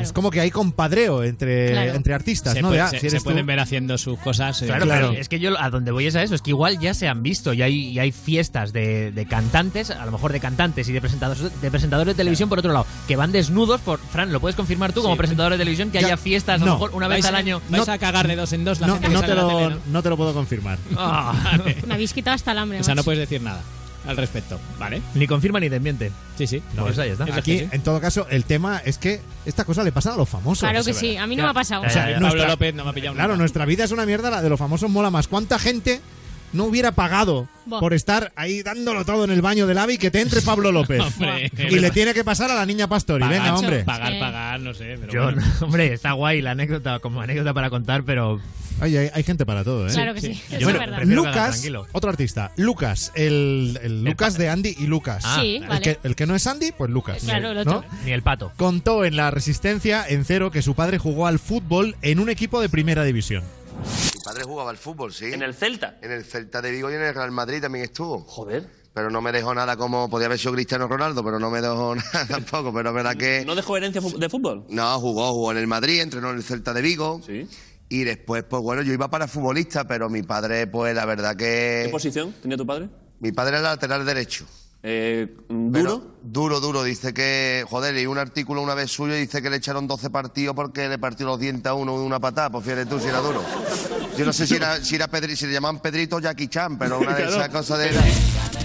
Es como que hay compadreo entre, Claro. entre artistas, Se, ¿no? puede- De, ah, se- si pueden ver haciendo sus cosas. eh, Claro, Claro. es que yo a donde voy es a eso, es que igual ya se han visto y hay, y hay fiestas de, de cantantes, a lo mejor de cantantes y de presentadores de presentadores de televisión por otro lado, que van desnudos por Fran, ¿lo puedes confirmar tú como Sí. presentador de televisión que Ya- haya fiestas a no. lo mejor una vez vais al a- año? Vais No- a cagar de dos en dos la No, gente que no sale te la lo, tele, ¿no? no te lo puedo confirmar. Ah, Me habéis quitado hasta el hambre. O sea, no puedes decir nada al respecto, ¿vale? ni confirma ni desmiente. Sí, sí. No, pues ahí está. Es Aquí, sí. en todo caso, el tema es que esta cosa le pasa a los famosos. Claro que sí, verdad. a mí no me ha pasado. Ya, ya, ya. Pablo López no me ha pillado Claro, nunca. nuestra vida es una mierda, la de los famosos mola más. ¿Cuánta gente no hubiera pagado Buah. por estar ahí dándolo todo en el baño del AVI que te entre Pablo López? Hombre, y le tiene que pasar a la niña Pastori. Pagar, Venga, hombre. Pagar, pagar, no sé. Pero Yo, bueno. hombre, está guay la anécdota como anécdota para contar, pero Oye, hay, hay gente para todo, ¿eh? Claro que sí, es Lucas, tranquilo. otro artista. Lucas, el, el Lucas de Andy y Lucas. Ah, Sí, el, vale. que, el que no es Andy, pues Lucas. Claro, el ¿no? otro. ni el pato. Contó en La Resistencia, en cero, que su padre jugó al fútbol en un equipo de primera división. Jugaba al fútbol, sí. ¿En el Celta? En el Celta de Vigo y en el Real Madrid también estuvo. Joder. Pero no me dejó nada como podía haber sido Cristiano Ronaldo, pero no me dejó nada tampoco. Pero es verdad que. ¿No dejó herencia de fútbol? No, jugó, jugó en el Madrid, entrenó en el Celta de Vigo. Sí. Y después, pues bueno, yo iba para futbolista, pero mi padre, pues la verdad ¿Qué que. posición tenía tu padre? Mi padre era lateral derecho. Eh, ¿Duro? Pero duro, duro. Dice que, joder, leí un artículo una vez suyo y dice que le echaron 12 partidos porque le partió los dientes a uno de una patada. Pues fíjate tú si era duro. Yo no sé si era, si era Pedri, si le llamaban Pedrito o Jackie Chan, pero una de esas cosas de...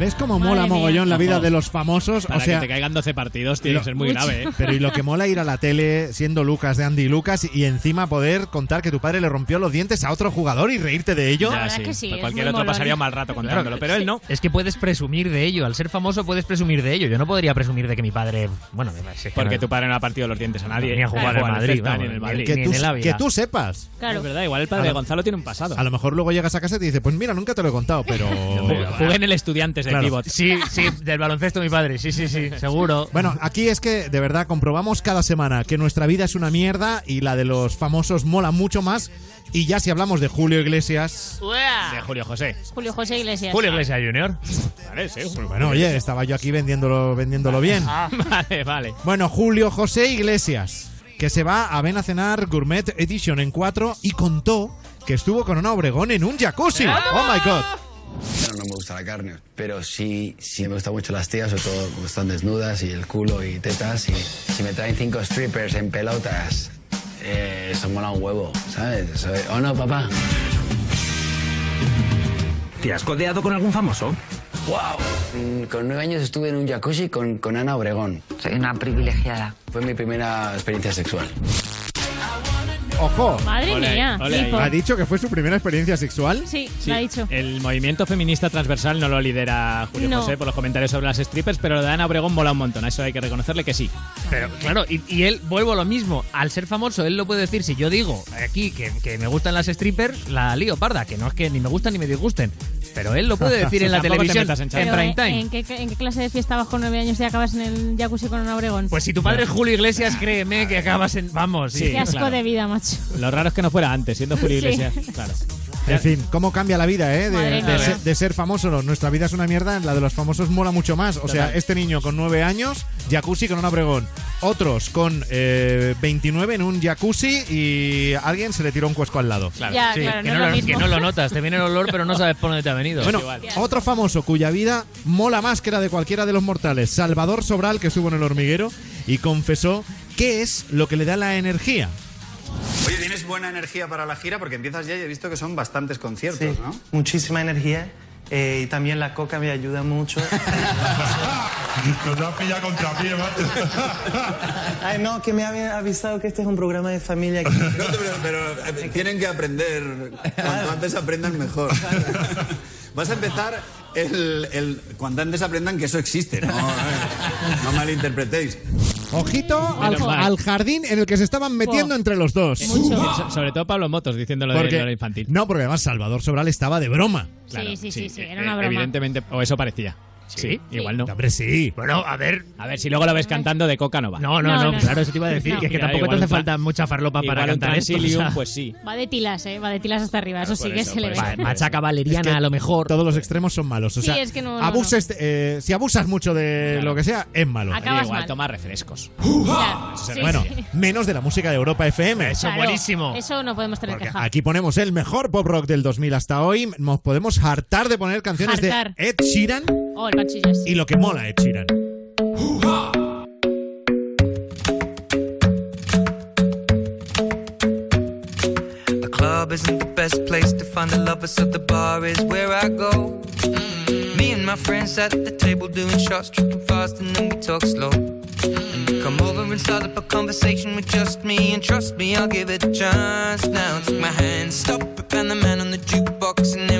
¿Ves cómo Madre mola mía. mogollón la vida de los famosos? Para o sea, que te caigan 12 partidos tiene lo- que ser muy Mucho. grave, ¿eh? Pero y lo que mola ir a la tele siendo Lucas de Andy y Lucas y encima poder contar que tu padre le rompió los dientes a otro jugador y reírte de ello. La Ya, verdad sí. es que sí, Pues es cualquier muy otro molón. pasaría un mal rato contándolo, pero él no. Es que puedes presumir de ello. Al ser famoso puedes presumir de ello. Yo no podría presumir de que mi padre. Bueno, me parece que Porque no- tu padre no ha partido los dientes a nadie. Ni a jugar en Madrid, vamos, ni en el ni- Madrid. que, tú, que sepas. Claro. Es verdad, igual el padre de Gonzalo tiene un pasado. A lo mejor luego llegas a casa y te dice, pues mira, nunca te lo he contado, pero... Jugué en el Estudiantes de Claro. pívot. Sí, sí, del baloncesto mi padre. Sí, sí, sí, seguro. Bueno, aquí es que de verdad comprobamos cada semana que nuestra vida es una mierda y la de los famosos mola mucho más. Y ya si hablamos de Julio Iglesias... De Julio José. Julio José Iglesias. Julio Iglesias Junior. Vale, sí. Pues bueno, oye, estaba yo aquí vendiéndolo, vendiéndolo bien. Vale, vale. Bueno, Julio José Iglesias, que se va a Ven a Cenar Gourmet Edition en 4 y contó que estuvo con una Obregón en un jacuzzi. ¡Oh, my God! No me gusta la carne, pero sí, sí me gustan mucho las tías, sobre todo cuando están desnudas y el culo y tetas. Y si me traen cinco strippers en pelotas, eh, eso mola un huevo, ¿sabes? Eso- ¿O no, papá? ¿Te has codeado con algún famoso? ¡Wow! Mm, Con nueve años estuve en un jacuzzi con, con Ana Obregón. Soy una privilegiada. Fue mi primera experiencia sexual. ¡Ojo! Madre Ole, mía. ole flipo. ahí. ¿Ha dicho que fue su primera experiencia sexual? Sí, Sí, lo ha dicho. El movimiento feminista transversal no lo lidera Julio No. José por los comentarios sobre las strippers, pero lo de Ana Obregón mola un montón. A eso hay que reconocerle que sí. Pero claro, y, y él, vuelvo a lo mismo, al ser famoso, él lo puede decir, si yo digo aquí que, que me gustan las strippers, la lío parda, que no es que ni me gustan ni me disgusten. Pero él lo puede decir en la te televisión, metas en en, prime ¿en- time. ¿en qué, en qué clase de fiesta vas con nueve años y acabas en el jacuzzi con un Obregón? Pues si tu padre es Julio Iglesias, créeme que acabas en... Vamos, sí. Sí, Qué asco claro. de vida, macho. Lo raro es que no fuera antes, siendo Julio Sí. Iglesias. Claro. En fin, cómo cambia la vida, ¿eh? De, ser, de ser famoso. No, Nuestra vida es una mierda, la de los famosos mola mucho más. O sea, este niño con 9 años, jacuzzi con un Obregón. Otros con eh, 29 en un jacuzzi y alguien se le tiró un cuesco al lado. Claro. Ya, Sí, claro, que, no, lo que no lo notas, te viene el olor, pero no sabes por dónde te ha venido. Bueno, otro famoso cuya vida mola más que la de cualquiera de los mortales, Salvador Sobral, que estuvo en el hormiguero y confesó qué es lo que le da la energía. Oye, ¿tienes buena energía para la gira? Porque empiezas ya y he visto que son bastantes conciertos, Sí, ¿no? muchísima energía eh, y también la coca me ayuda mucho. Nos has pillado contra pie, Ay, no, que me habían avisado que este es un programa de familia. No, pero, pero, eh, tienen que aprender. Cuanto antes aprendan, mejor. Vas a empezar el, el- Cuanto antes aprendan que eso existe, no, no malinterpretéis. Ojito al, jardín en el que se estaban metiendo entre los dos. So- Sobre todo Pablo Motos diciéndolo de Porque- lo de infantil. No, porque además Salvador Sobral estaba de broma. Claro, sí, sí, sí, sí, era eh, una broma. Evidentemente, o eso parecía. Sí, igual no. Hombre, sí. Bueno, a ver. A ver, si luego lo ves cantando de coca no va. No, no, no, claro, eso te iba a decir, que, es que Claro, tampoco te igual hace un falta mucha farlopa para igual un cantar esto, Transilium, o sea. pues sí. Va de tilas, ¿eh? Va de tilas hasta arriba. Eso sí por que eso, se le por ve. eso. Va- Machaca valeriana, Es que a lo mejor. Todos los extremos son malos. O Sí, sea, es que no- no, abuses, eh, si abusas mucho de lo que sea, es malo. Acabas igual mal. toma refrescos. Claro, Sí, sí, bueno, sí. menos de la música de Europa FM. Claro, Eso no podemos tener queja. Aquí ponemos el mejor pop rock del 2000 hasta hoy. Nos podemos hartar de poner canciones Hartar. de Ed Sheeran Oh, el panchillas. y lo que mola Ed Sheeran. The club isn't the best place to find the lovers, so the bar is where I go. Mm-hmm. Me and my friends at the table doing shots, tripping fast, and then we talk slow. And you come over and start up a conversation with just me, and trust me, I'll give it a chance. Now take my hand, stop it, and the man on the jukebox, and then we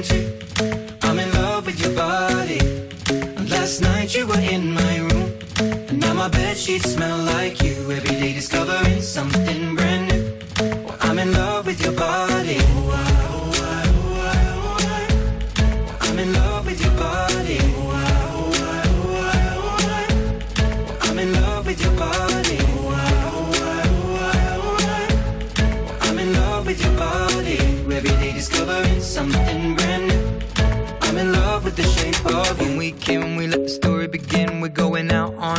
last night you were in my room. And now my bed sheets smell like you. Every day discovering something brand new. Well, I'm in love with your body. Ah, ah, ah, I'm in love with your body. I'm in love with your body. I'm in love with your body. Every day discovering something brand new. I'm in love with the shape of you. When we came, we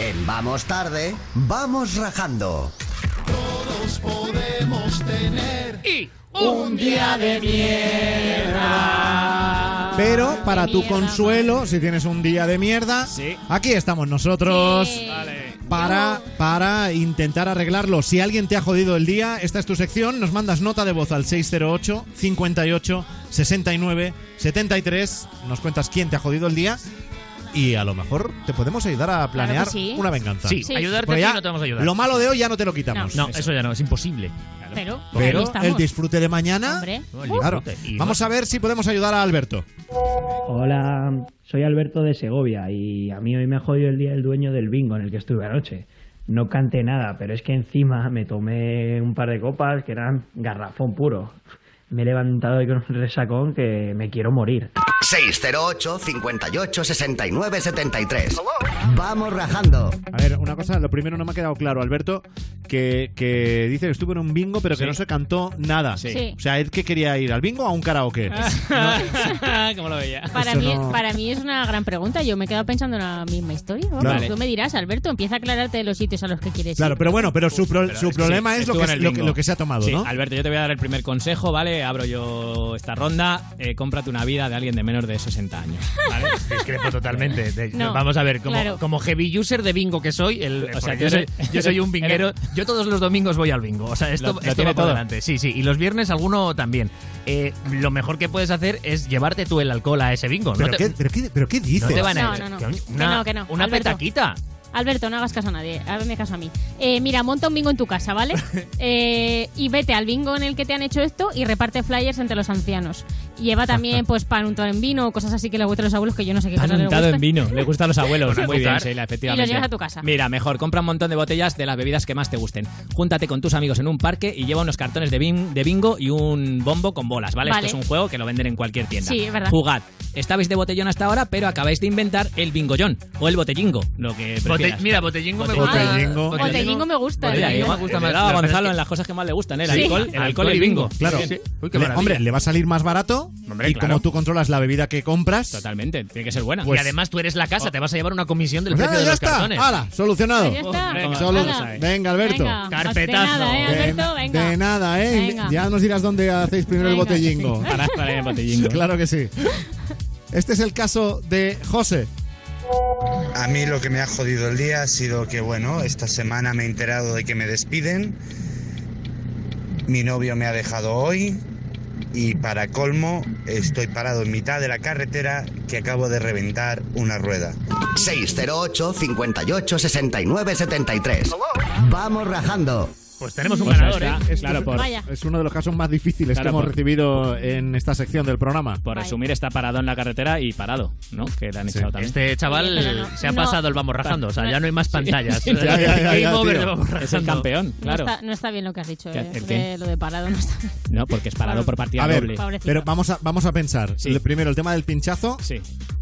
En Vamos Tarde, vamos rajando. Todos podemos tener un día de mierda. Pero para tu consuelo, si tienes un día de mierda, aquí estamos nosotros. Para, para intentar arreglarlo. Si alguien te ha jodido el día, esta es tu sección. Nos mandas nota de voz al 608 58 69 73. Nos cuentas quién te ha jodido el día. Y a lo mejor te podemos ayudar a planear sí. una venganza. Sí, Sí. ayudarte ya no te vamos a ayudar. Lo malo de hoy ya no te lo quitamos. No, eso ya no, es imposible. Pero, Pero el disfrute de mañana, Hombre. claro. Vamos a ver si podemos ayudar a Alberto. Hola, soy Alberto de Segovia y a mí hoy me ha jodido el día el dueño del bingo en el que estuve anoche. No canté nada, pero es que encima me tomé un par de copas que eran garrafón puro. Me he levantado hoy con un resacón que me quiero morir. 608 58 69 73. Vamos rajando. A ver, una cosa, lo primero no me ha quedado claro, Alberto, que, que dice que estuvo en un bingo pero que Sí. no se cantó nada. Sí. O sea, ¿él que quería ir? ¿Al bingo o a un karaoke? ¿Cómo lo veía? Para mí, no- para mí es una gran pregunta. Yo me he quedado pensando en la misma historia. Vamos, Claro. Tú me dirás, Alberto, empieza a aclararte de los sitios a los que quieres Claro, ir. pero bueno, pero su, pro- Pero su problema es lo que, lo, que, bingo. lo que se ha tomado, Sí, ¿no? Alberto, yo te voy a dar el primer consejo, ¿vale? Abro yo esta ronda. Eh, cómprate una vida de alguien de menos de 60 años. ¿vale? Discrepo totalmente. De- No, Vamos a ver, como, claro. como heavy user de bingo que soy, el, o sea, porque yo soy, eres- yo soy un binguero. Yo todos los domingos voy al bingo. O sea, esto, Lo- lo esto tiene va por todo. delante. Sí, sí. Y los viernes alguno también. Eh, lo mejor que puedes hacer es llevarte tú el alcohol a ese bingo. ¿Pero, no te, qué, pero, qué, ¿Pero qué dices? no te van a No, no, no. que Que Una, no, que no. una Alberto. petaquita. Alberto, no hagas caso a nadie, hazme caso a mí. Eh, mira, monta un bingo en tu casa, ¿vale? Eh, y vete al bingo en el que te han hecho esto y reparte flyers entre los ancianos. Lleva también, pues, pan untado en vino o cosas así que le gustan a los abuelos, que yo no sé qué Pan cosas les untado gustan. en vino. Le gusta a los abuelos. Muy bien, azúcar. Sheila, efectivamente. Y los llevas a tu casa. Mira, mejor, compra un montón de botellas de las bebidas que más te gusten. Júntate con tus amigos en un parque y lleva unos cartones de, bin- de bingo y un bombo con bolas, ¿vale? Vale. Esto es un juego que lo venden en cualquier tienda. Sí, es verdad. Jugad. Estabais de botellón hasta ahora, pero acabáis de inventar el bingollón o el botellingo, lo que Bote- mira, botellingo me gusta. Botellingo. Botellingo me gusta. Mira, ¿eh? me gusta más. daba a Gonzalo en las cosas que más le gustan, ¿eh? el Sí. alcohol, el alcohol y el bingo. Claro. Sí, sí. Uy, qué Le- maravilla. hombre, le va a salir más barato Hombre, y claro. como tú controlas la bebida que compras... Totalmente, tiene que ser buena. Pues- y además tú eres la casa, te vas a llevar una comisión del Pues precio nada, de ya los está. cartones. ¡Hala! Solucionado. Está. Venga, Solu- Hala. Venga, Alberto. Venga, Carpetazo. De nada, ¿eh, De- Alberto? Venga. De nada, ¿eh? Venga. Ya nos dirás dónde hacéis primero el botellingo. Para, para el botellingo. Claro que sí. Este es el caso de José. A mí lo que me ha jodido el día ha sido que, bueno, esta semana me he enterado de que me despiden. Mi novio me ha dejado hoy. Y para colmo, estoy parado en mitad de la carretera que acabo de reventar una rueda. 608 58 69 73. Vamos rajando. Pues tenemos un Pues ganador, está, ¿eh? Esto Claro, es, por, Vaya. es uno de los casos más difíciles Claro, que hemos por- recibido en esta sección del programa. por Vaya. resumir, está parado en la carretera y parado, ¿no? Que le han echado también. Este chaval no- se ha no- pasado el vamos rajando, o sea, ya no hay más pantallas. Sí. Ya, ya, ya, vamos Es el campeón, No claro. está, no está bien lo que has dicho, ¿Qué- eh, de lo de parado no está bien. No, porque es parado por partida A ver, doble. Pobrecito. pero vamos a, vamos a pensar. Sí. El- Primero, el tema del pinchazo. Sí,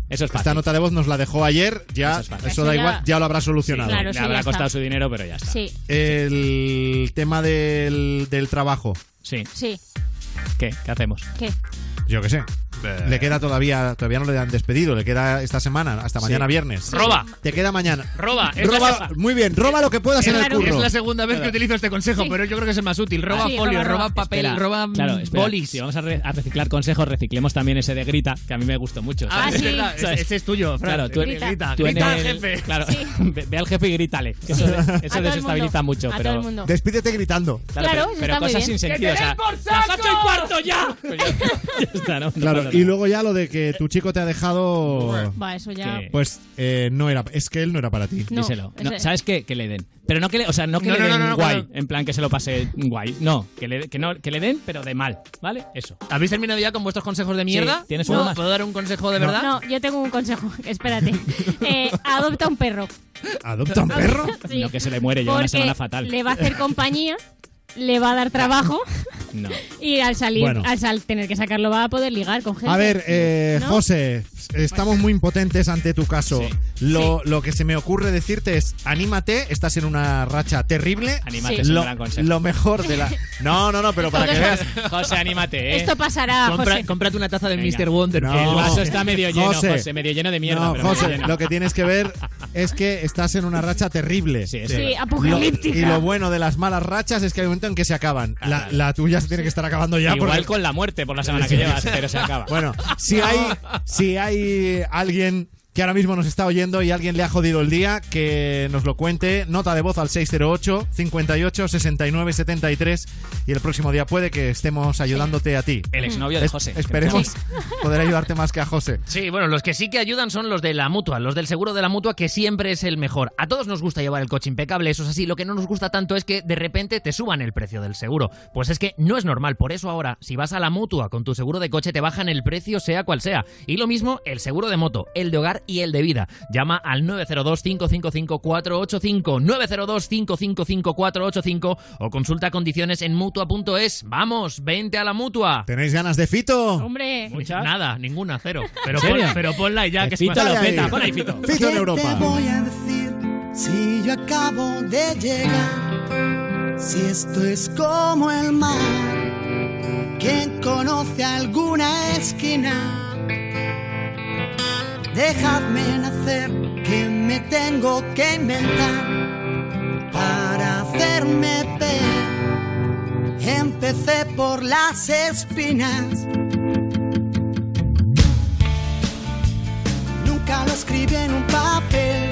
eso es fácil. Esta nota de voz nos la dejó ayer. Ya, Eso es da ya- igual, ya lo habrá solucionado. Claro, Le sí, habrá está. costado su dinero, pero ya está. Sí, El tema del, del trabajo. Sí. sí. ¿Qué? ¿Qué hacemos? ¿Qué? Yo qué sé. Le queda todavía, todavía no le han despedido, le queda esta semana, hasta mañana viernes. Roba. Te queda mañana. Roba. Es la Roba, muy bien, roba lo que puedas en el Claro. curro. Es la segunda vez que utilizo este consejo, Sí. pero yo creo que es el más útil. Roba Sí, folio, roba, roba, roba. papel, Espera, roba claro, bolis. Si vamos a, re- a reciclar consejos, reciclemos también ese de grita, que a mí me gustó mucho. Ah, verdad, ese- ¿Sabes? ese es tuyo, Fran. Claro, tú, Grita. grita, Grita en al jefe. Claro, Sí. ve, ve al jefe y grítale. que Eso, eso desestabiliza mucho, pero. Despídete gritando. Claro, Claro, pero, cosas sin sentido. O sea, ¡Las ocho y cuarto ya! Pues ya, ya está, ¿no? No Claro, y luego ya lo de que tu chico te ha dejado. Va, eso ya. ¿Qué? Pues eh, no era. Es que él no era para ti. No, Díselo. No, ese- ¿Sabes qué? Que le den. Pero no que le, o sea, no que No, le no, den no, no, no, guay, en plan que se lo pase guay. No, que le, que no, que le den, pero de mal, ¿vale? Eso. ¿Habéis terminado ya con vuestros consejos de mierda? ¿tienes ¿Puedo, uno más? ¿Puedo dar un consejo de No. verdad? No, yo tengo un consejo. Espérate. Eh, adopta un perro. ¿Adopta un perro? Sí. No que se le muere, lleva una Porque semana fatal. le va a hacer compañía, le va a dar trabajo No. y al salir, Bueno. al sal- tener que sacarlo va a poder ligar con gente. A ver, eh, ¿No? José, estamos muy impotentes ante tu caso. Sí. Lo, lo que se me ocurre decirte es, anímate, estás en una racha terrible. Anímate, Sí. es un Lo, gran consejo. lo mejor de la... No, no, no, pero para que veas... José, anímate, ¿eh? Esto pasará, Compra- José. cómprate una taza de Venga. Mr. Wonder. No. El vaso está medio lleno, José. José, medio lleno de mierda. No, pero José, lleno. lo que tienes que ver es que estás en una racha terrible. Sí, verdad. Lo- apocalíptica. y lo bueno de las malas rachas es que hay un momento en que se acaban. La, la tuya se tiene que estar acabando ya. Igual porque- con la muerte por la semana que llevas, pero se acaba. Bueno, si hay, si hay alguien que ahora mismo nos está oyendo y alguien le ha jodido el día, que nos lo cuente. Nota de voz al 608 58 69 73 y el próximo día puede que estemos ayudándote a ti. El exnovio de Es- José. Esperemos poder ayudarte más que a José. Sí, bueno, los que sí que ayudan son los de la mutua, los del seguro de la mutua, que siempre es el mejor. A todos nos gusta llevar el coche impecable, eso es así. Lo que no nos gusta tanto es que de repente te suban el precio del seguro. Pues es que no es normal. Por eso ahora, si vas a la mutua con tu seguro de coche, te bajan el precio, sea cual sea. Y lo mismo el seguro de moto, el de hogar y el de vida. Llama al 902-555-485, 902-555-485 o consulta condiciones en mutua.es. Vamos, vente a la mutua. ¿Tenéis ganas de Fito? Hombre. Nada, ninguna, cero. Pero, pon- pero ponla y ya Que que Fito lo peta. Pon ahí, Fito. Fito en Europa. ¿Qué te voy a decir si yo acabo de llegar? Si esto es como el mar, ¿quién conoce alguna esquina? Dejadme nacer, que me tengo que inventar para hacerme ver. Empecé por las espinas. Nunca lo escribí en un papel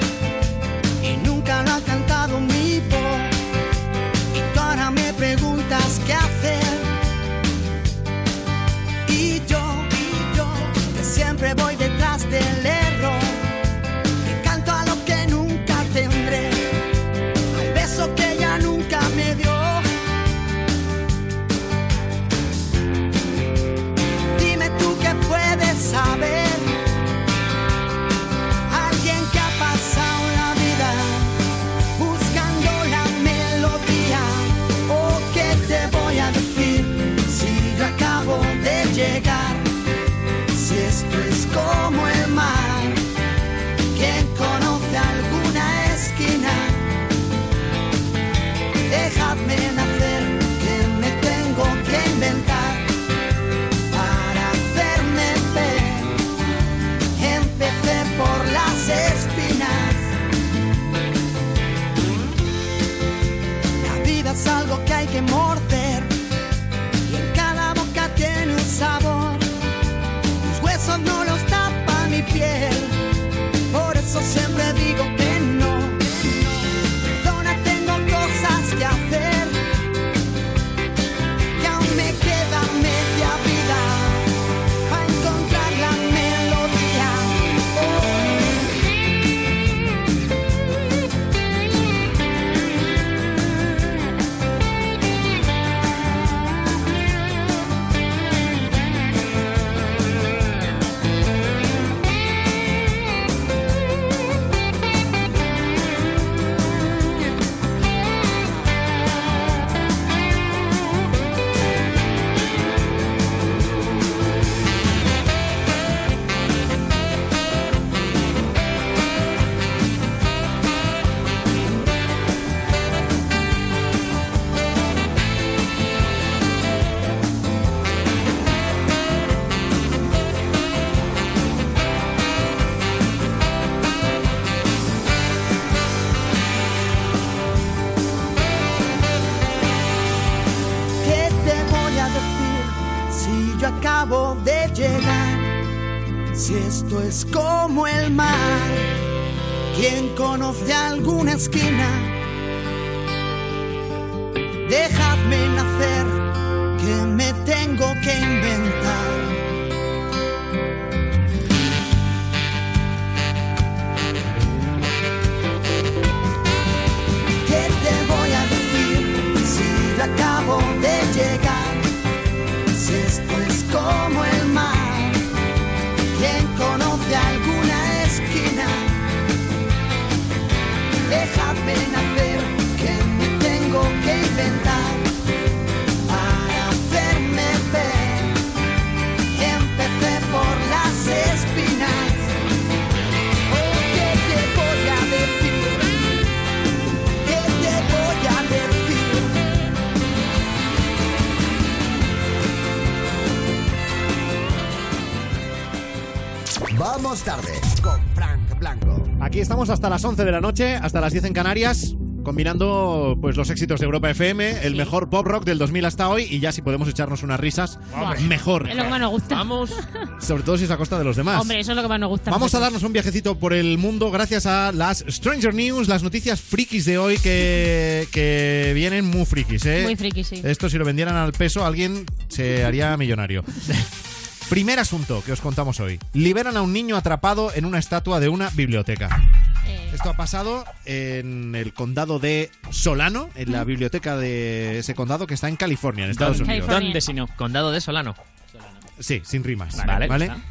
estamos hasta las 11 de la noche, hasta las 10 en Canarias, combinando pues los éxitos de Europa FM, el mejor pop rock del 2000 hasta hoy y ya si podemos echarnos unas risas, mejor. Es lo que más nos gusta. Vamos. Sobre todo si es a costa de los demás. Hombre, eso es lo que más nos gusta. Vamos a darnos un viajecito por el mundo gracias a las Stranger News, las noticias frikis de hoy que, que vienen muy frikis, ¿eh? Muy frikis, sí. Esto si lo vendieran al peso alguien se haría millonario. Primer asunto que os contamos hoy. Liberan a un niño atrapado en una estatua de una biblioteca. Eh. Esto ha pasado en el condado de Solano, en la biblioteca de ese condado que está en California, en Estados ¿Dónde- Unidos. ¿Dónde si no? Condado de Solano. Sí, sin rimas. Vale.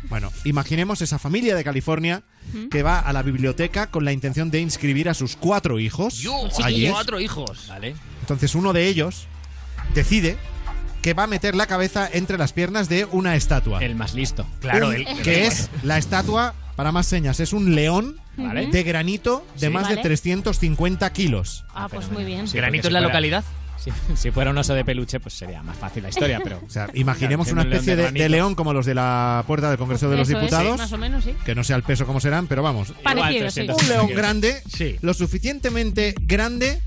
Bueno, imaginemos esa familia de California Ujú. que va a la biblioteca con la intención de inscribir a sus cuatro hijos. allí. Cuatro hijos. Vale. Entonces uno de ellos decide que va a meter la cabeza entre las piernas de una estatua. El más listo. Claro, el- que es la estatua, para más señas, es un león Vale. de granito de Sí. más Vale. de 350 kilos. Ah, pues muy bien. Sí, ¿Granito es la si fuera- localidad? Si, si fuera un oso de peluche, pues sería más fácil la historia, pero. O sea, imaginemos Claro, una siendo un león especie de de, de granito. león como los de la puerta del Congreso de los es, Diputados. más o menos, sí. que no sea el peso como serán, pero vamos. Parecido, sí. Un león grande, lo suficientemente grande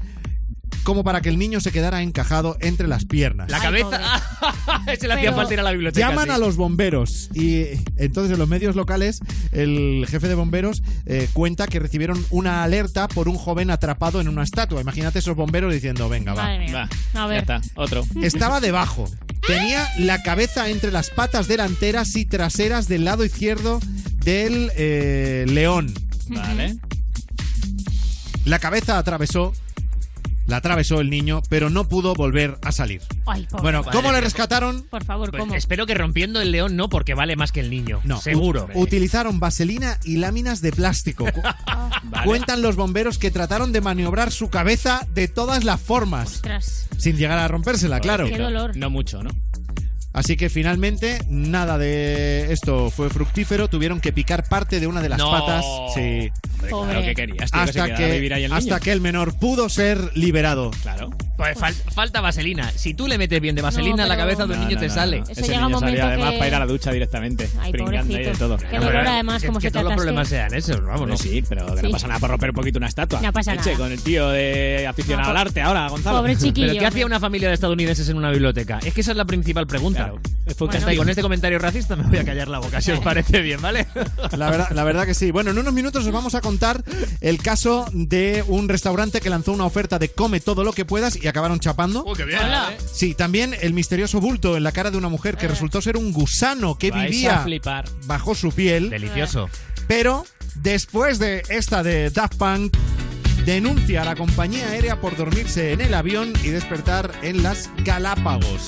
como para que el niño se quedara encajado entre las piernas. La cabeza. Se le hacía Pero- falta ir a la biblioteca. Llaman sí. a los bomberos y entonces en los medios locales el jefe de bomberos eh, cuenta que recibieron una alerta por un joven atrapado en una estatua. Imagínate esos bomberos diciendo, venga, va. Madre mía. A ver. Ya está, otro. Estaba debajo. Tenía la cabeza entre las patas delanteras y traseras del lado izquierdo del eh, león. Vale. La cabeza atravesó, la atravesó el niño, pero no pudo volver a salir. Ay, pobre. Bueno, Madre ¿cómo le rescataron? Por favor, Pues ¿cómo? espero que rompiendo el león no, porque vale más que el niño. No, Seguro. ut- utilizaron vaselina y láminas de plástico. Vale. Cuentan los bomberos que trataron de maniobrar su cabeza de todas las formas, Ostras. sin llegar a rompérsela, claro. Qué dolor. No mucho, ¿no? Así que finalmente nada de esto fue fructífero, tuvieron que picar parte de una de las No. patas. Sí. Hombre, claro que querías, tío, que se Hasta vivir ahí que, el hasta niño. que el menor pudo ser liberado. Claro. Pues fal- falta vaselina. Si tú le metes bien de vaselina No, a la cabeza de un No, niño, no, te no, sale. Eso Ese llega niño un salía momento además que- para ir a la ducha directamente. Ay, pringando ahí de pobrecito. todo. Qué Hombre, dolor además, que- como que se todos los problemas sean esos, vamos, sí, pero que Sí. no pasa nada por romper un poquito una estatua. No pasa Eche, nada. con el tío de aficionado No, al arte ahora, Gonzalo. Pobre chiquillo. ¿Pero qué hacía una familia de estadounidenses en una biblioteca? Es que esa es la principal pregunta. Claro. Está, y con este comentario racista me voy a callar la boca, si os parece bien, ¿vale? La verdad, la verdad que sí. Bueno, en unos minutos os vamos a contar el caso de un restaurante que lanzó una oferta de come todo lo que puedas y acabaron chapando. qué bien. Hola. Sí, también el misterioso bulto en la cara de una mujer que resultó ser un gusano que Vais vivía bajo su piel. Delicioso. Pero después de esta de Daft Punk, denuncia a la compañía aérea por dormirse en el avión y despertar en las Galápagos.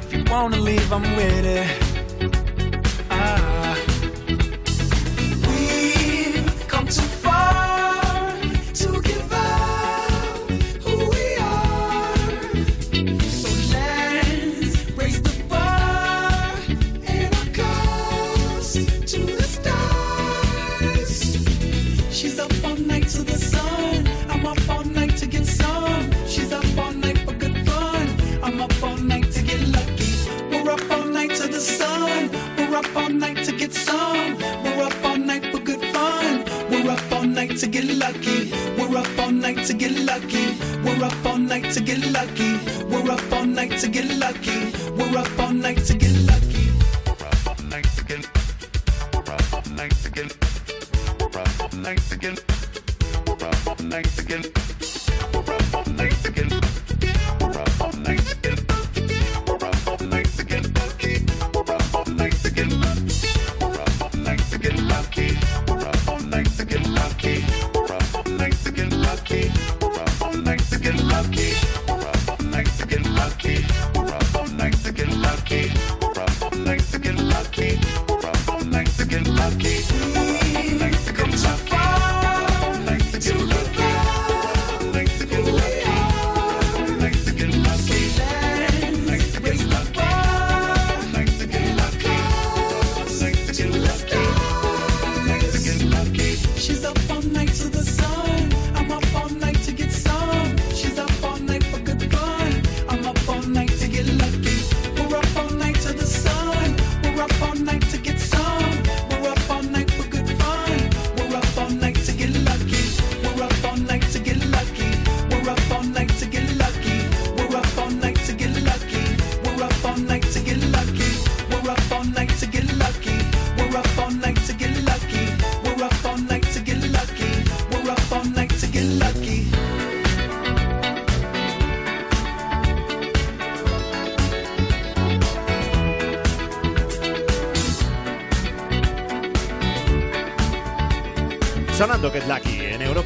If you wanna leave, I'm with it.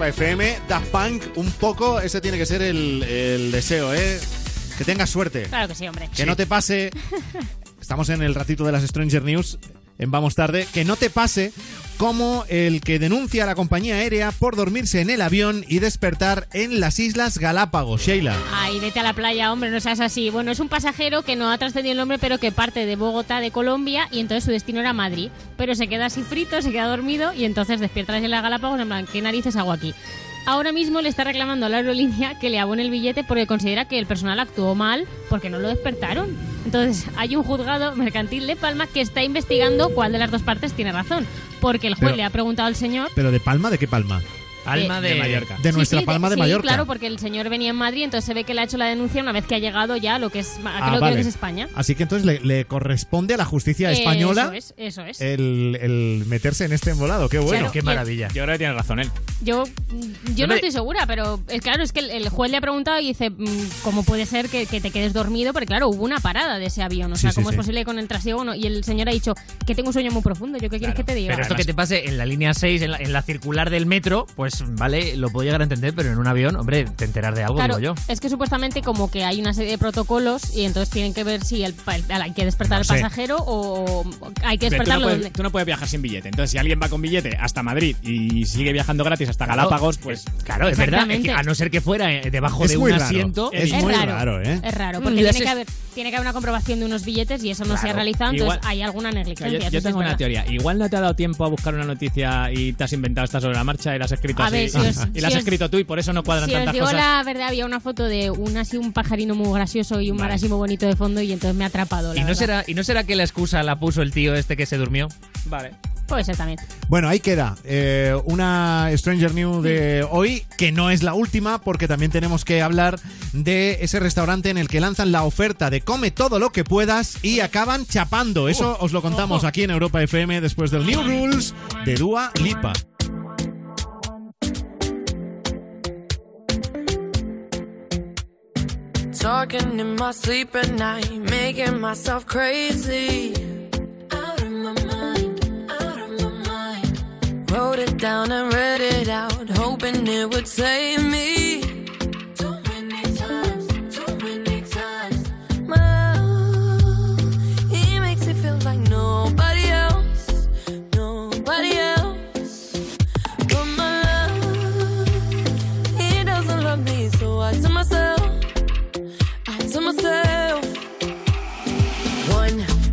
Europa FM, Daft Punk, un poco, ese tiene que ser el, el deseo, ¿eh? Que tengas suerte. Claro que sí, hombre. Que no te pase. Estamos en el ratito de las Stranger News, en Vamos Tarde. Que no te pase como el que denuncia a la compañía aérea por dormirse en el avión y despertar en las Islas Galápagos, Sheila. Ay, vete a la playa, hombre, no seas así. Bueno, es un pasajero que no ha trascendido el nombre, pero que parte de Bogotá, de Colombia, y entonces su destino era Madrid. Pero se queda así frito, se queda dormido, y entonces despierta en las Galápagos, en plan, ¿qué narices hago aquí? Ahora mismo le está reclamando a la aerolínea que le abone el billete porque considera que el personal actuó mal porque no lo despertaron. Entonces, hay un juzgado mercantil de Palma que está investigando cuál de las dos partes tiene razón. Porque el juez Pero- le ha preguntado al señor ¿Pero de Palma? ¿De qué Palma? Palma de, Mallorca. De nuestra Sí, sí, Palma de Mallorca. claro, porque el señor venía en Madrid, entonces se ve que le ha hecho la denuncia una vez que ha llegado ya a lo que es, a Ah, lo vale. que es España. Así que entonces le, le corresponde a la justicia española Eso es, eso es. el, el meterse en este embolado. Qué bueno. Claro, Qué y- maravilla. Yo creo que tiene razón él. Yo, yo no estoy segura, pero es claro, es que el, el juez le ha preguntado y dice, mm, ¿cómo puede ser que, que te quedes dormido? Porque claro, hubo una parada de ese avión, o sea, sí, ¿cómo sí. es posible con el trasiego? No? Y el señor ha dicho que tengo un sueño muy profundo, ¿yo qué quieres que te diga? Pero esto que te pase en la línea 6, en la, en la circular del metro, pues vale, lo puedo llegar a entender, pero en un avión, hombre, te enteras de algo, Claro, digo yo. es que supuestamente como que hay una serie de protocolos y entonces tienen que ver si el, hay que despertar No al sé. pasajero o hay que Hombre, tú, no despertarlo. puedes, tú no puedes viajar sin billete. Entonces, si alguien va con billete hasta Madrid y sigue viajando gratis hasta Claro, Galápagos, pues. Claro, es verdad, es que Exactamente. a no ser que fuera eh, debajo Es de un raro. asiento. Es muy raro, ¿eh? Es raro, Mm, porque tiene que, haber, tiene que haber una comprobación de unos billetes y eso no se ha realizado, entonces Igual- hay alguna negligencia. yo, tengo una teoría. Igual no te ha dado tiempo a buscar una noticia y te has inventado esta sobre la marcha y la has escrito A así. ver, si os- y la has os- escrito tú y por eso no cuadran Si os tantas digo cosas. la verdad, había una foto de un así un pajarino muy gracioso y un mar así muy bonito de fondo y entonces me ha atrapado. La ¿Y no, verdad. será, ¿Y no será que la excusa la puso el tío este que se durmió? Vale. Puede ser también. Bueno, ahí queda eh, una Stranger News de hoy, que no es la última, porque también tenemos que hablar de ese restaurante en el que lanzan la oferta de come todo lo que puedas y acaban chapando. Eso os lo contamos aquí en Europa FM después del New Rules de Dua Lipa. Talking in my sleep at night, making myself crazy. Out of my mind, out of my mind. Wrote it down and read it out, hoping it would save me. Too many times, too many times. My love, he makes feel like nobody else, nobody else. But my love, he doesn't love me, so I tell myself.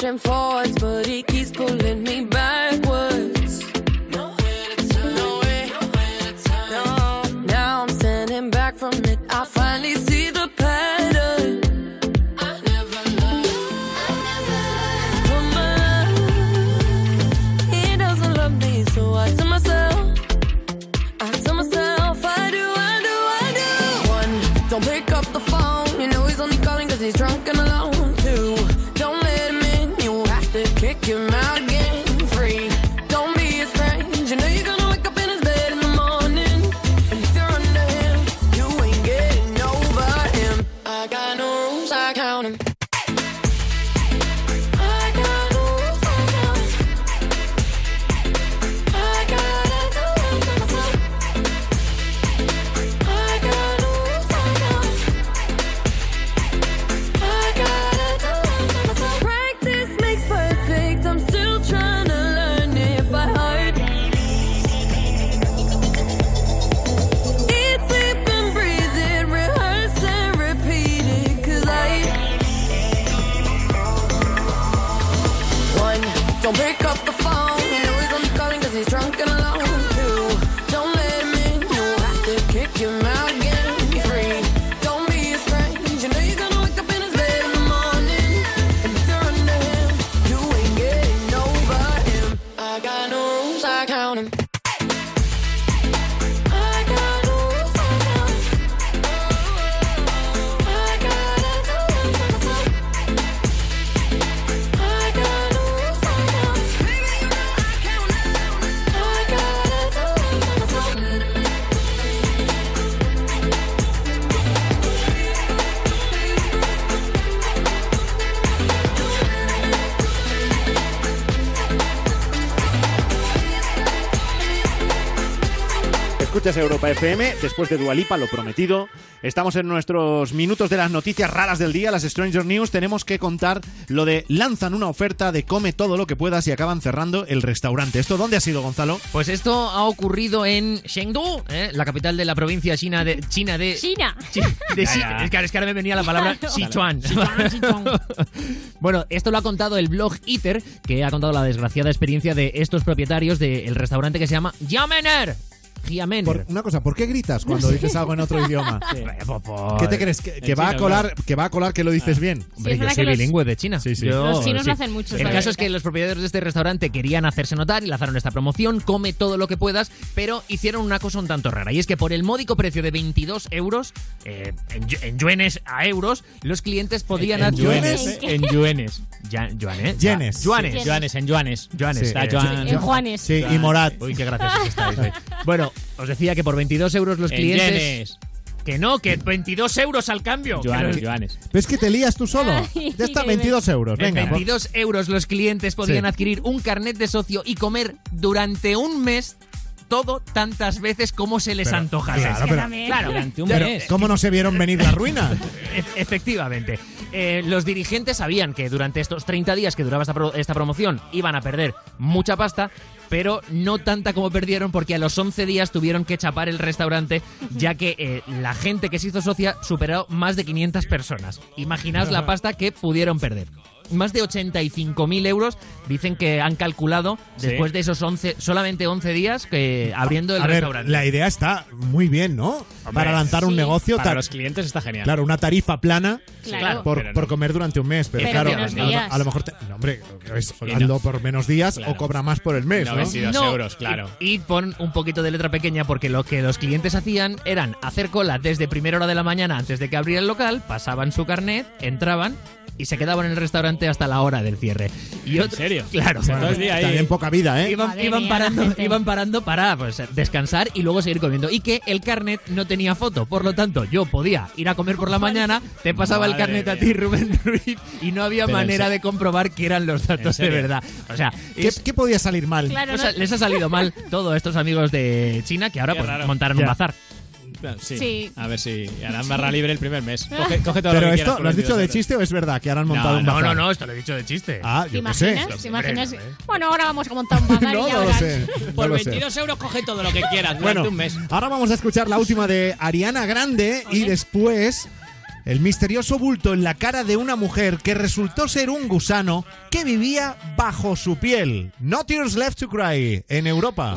Heading forwards, but he keeps pulling no rules, I count 'em. Escuchas Europa FM, después de Dualipa, lo prometido. Estamos en nuestros minutos de las noticias raras del día, las Stranger News. Tenemos que contar lo de lanzan una oferta de come todo lo que puedas y acaban cerrando el restaurante. ¿Esto dónde ha sido, Gonzalo? Pues esto ha ocurrido en Chengdu, ¿eh? la capital de la provincia china de China de China. Chi- de Ya, Xi- ya. Es, que, es que ahora me venía la palabra Claro. Sichuan. bueno, esto lo ha contado el blog Eater, que ha contado la desgraciada experiencia de estos propietarios del restaurante que se llama Yamener. Por- una cosa, ¿por qué gritas cuando dices algo en otro idioma? ¿Qué te crees? ¿Que, que En va a colar, que va a colar que lo dices bien? Hombre, yo soy bilingüe de China. Sí, sí. Yo- Los chinos sí. lo hacen mucho, El ¿sabes? caso es que los propietarios de este restaurante querían hacerse notar y lanzaron esta promoción, come todo lo que puedas, pero hicieron una cosa un tanto rara. Y es que por el módico precio de 22 euros, eh, en, yu- en yuanes a euros, los clientes podían En adquirir... yuanes, En yuanes. Ya, yuanes. Yenes. Yuanes. Yuanes, en yuanes. Yuanes. Está eh, Joan- En Juanes. Sí, y Morat. Uy, qué graciosos estáis. eh. Bueno, os decía que por 22 euros los En clientes... yenes. Que no, que 22 euros al cambio. Yuanes, Pero- yuanes. Pero es que te lías tú solo. Ya está, qué 22 euros. En Venga. 22 euros los clientes podían Sí. adquirir un carnet de socio y comer durante un mes todo tantas veces como se les Pero, antojase. claro, pero- Claro. Durante un Pero, mes. ¿Cómo no se vieron venir la ruina? E- efectivamente. Eh, los dirigentes sabían que durante estos 30 días que duraba esta, pro- esta promoción iban a perder mucha pasta, pero no tanta como perdieron porque a los 11 días tuvieron que chapar el restaurante, ya que eh, la gente que se hizo socia superó más de 500 personas. Imaginaos la pasta que pudieron perder. Más de 85.000 euros dicen que han calculado Sí. después de esos 11, solamente 11 días que abriendo el A ver, restaurante. la idea está muy bien, ¿no? Para lanzar un negocio. Para los clientes está genial. Claro, una tarifa plana Claro. por, no. por comer durante un mes. Pero, Pero claro, menos a, lo- días. a lo mejor. te- no, hombre, es, no. por menos días Claro. o cobra más por el mes, ¿no? 92 euros, claro. Y, y pon un poquito de letra pequeña porque lo que los clientes hacían eran hacer cola desde primera hora de la mañana antes de que abriera el local, pasaban su carnet, entraban y se quedaban en el restaurante hasta la hora del cierre. Y ¿En otro- serio? Claro. Día ahí. También poca vida, ¿eh? Iban, iban parando, iban parando para pues, descansar y luego seguir comiendo. Y que el carnet no tenía foto. Por lo tanto, yo podía ir a comer por la mañana, te pasaba el carnet a mía. ti, Rubén Ruiz, y no había Pero manera de comprobar que eran los datos de verdad. O sea, ¿Qué, es- qué podía salir mal? Claro, pues, no- les ha salido mal todo a estos amigos de China que ahora pues, montaron Ya. un bazar. Sí. Sí. A ver si harán barra libre el primer mes. Coge, coge todo Pero lo que esto, ¿lo has dicho 22 de euros. chiste o es verdad que ahora han montado un No, bazar? no, no, esto lo he dicho de chiste. Ah, ¿Te yo qué sé. ¿Te imaginas? no, ¿eh? Bueno, ahora vamos a montar un bazar No, y ya no lo sé. no Por lo sé. 22 euros coge todo lo que quieras durante Bueno, un mes. ahora vamos a escuchar la última de Ariana Grande y después El misterioso bulto en la cara de una mujer que resultó ser un gusano que vivía bajo su piel. No Tears Left to Cry en Europa.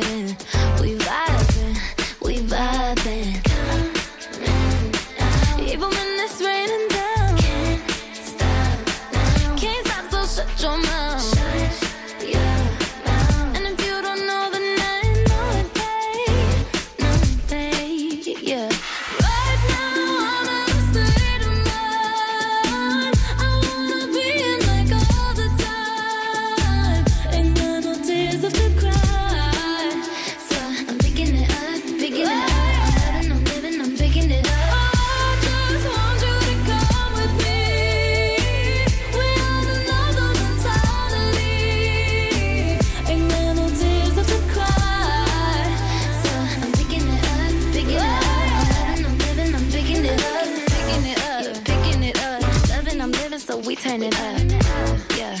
Turn it up. Yeah,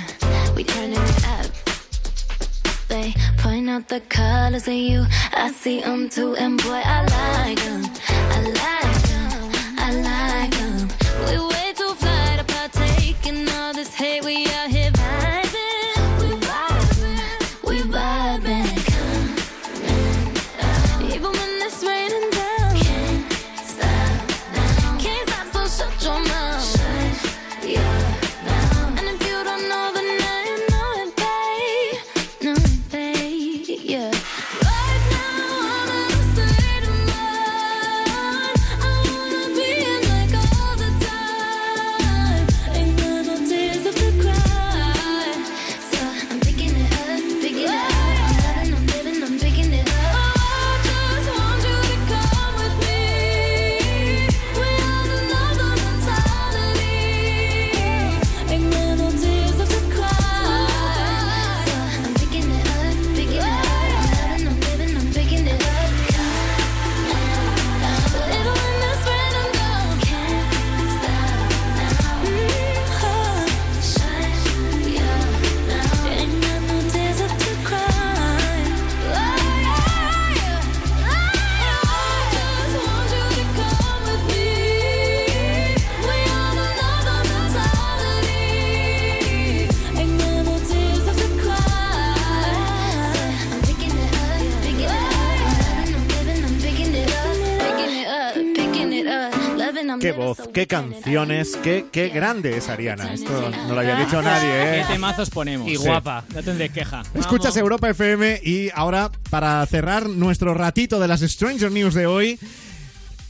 we turning it up. They point out the colors of you. I see them too, and boy, I like them. I like Qué voz, qué canciones, qué, qué grande es Ariana. Esto no lo había dicho nadie, ¿eh? ¿Qué temazos ponemos? Y guapa. No tendréis queja. Escuchas Europa FM y ahora, para cerrar nuestro ratito de las Stranger News de hoy,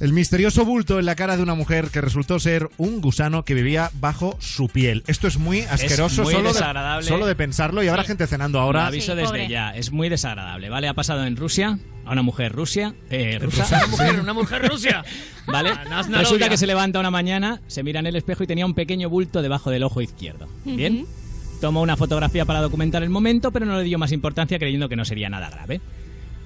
el misterioso bulto en la cara de una mujer que resultó ser un gusano que vivía bajo su piel. Esto es muy asqueroso muy solo, de, desagradable. solo de pensarlo y habrá gente cenando ahora. Lo aviso desde ya, es muy desagradable, ¿vale? Ha pasado en Rusia, a una mujer Rusia, eh, rusa. Una mujer, una mujer Rusia. ¿Vale? Ah. Resulta que se levanta una mañana, se mira en el espejo y tenía un pequeño bulto debajo del ojo izquierdo. ¿Bien? Tomó una fotografía para documentar el momento, pero no le dio más importancia creyendo que no sería nada grave.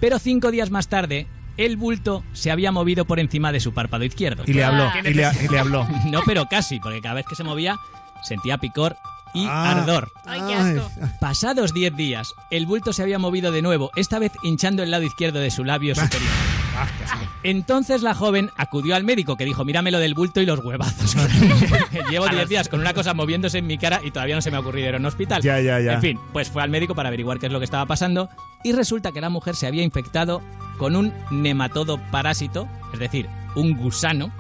Pero cinco días más tarde, el bulto se había movido por encima de su párpado izquierdo. Y le habló, y le, y le habló. No, pero casi, porque cada vez que se movía sentía picor y Ah. ardor. Ay, qué asco. Pasados 10 días, el bulto se había movido de nuevo, esta vez hinchando el lado izquierdo de su labio superior. Entonces la joven acudió al médico que dijo, míramelo del bulto y los huevazos. Llevo 10 días con una cosa moviéndose en mi cara y todavía no se me ha ocurrido ir a un hospital. Ya, ya, ya. En fin, pues fue al médico para averiguar qué es lo que estaba pasando y resulta que la mujer se había infectado con un nematodo parásito, es decir, un gusano,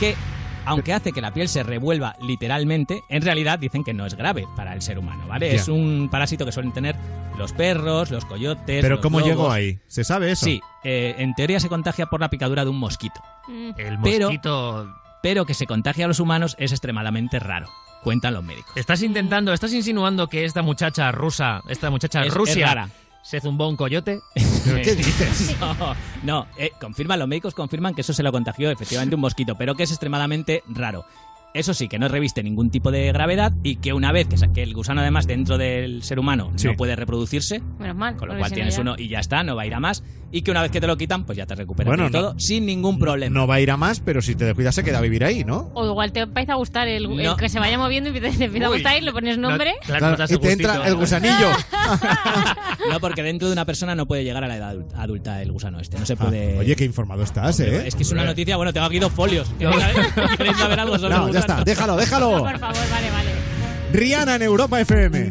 que aunque hace que la piel se revuelva literalmente, en realidad dicen que no es grave para el ser humano, ¿vale? Ya. Es un parásito que suelen tener los perros, los coyotes. Pero los ¿cómo llegó ahí? ¿Se sabe eso? Sí, eh, en teoría se contagia por la picadura de un mosquito. El Pero- mosquito. Pero que se contagie a los humanos es extremadamente raro. cuentan los médicos. Estás intentando, estás insinuando que esta muchacha rusa, esta muchacha Es- Rusia, es rara. Se zumbó un coyote. qué dices? No, no eh, confirman, los médicos confirman que eso se lo contagió efectivamente un mosquito, pero que es extremadamente raro. Eso sí, que no reviste ningún tipo de gravedad y que una vez que, que el gusano además dentro del ser humano Sí. no puede reproducirse, Menos mal. con lo cual si tienes uno y ya está, no va a ir a más, y que una vez que te lo quitan, pues ya te recuperas Bueno, no- todo sin ningún problema. No va a ir a más, pero si te descuidas se queda a vivir ahí, ¿no? O igual te empieza a gustar el, el No. que se vaya moviendo y te, te empieza a gustar y le pones nombre. Claro, y te entra el gusanillo. No, porque dentro de una persona no puede llegar a la edad adul- adulta el gusano este, no se Ah, puede... oye, qué informado estás, ¿eh? Es que es una noticia, bueno, tengo aquí dos folios. ¿Queréis saber algo sobre el gusano? Está, déjalo, déjalo. Por favor, vale, vale. Rihanna en Europa FM.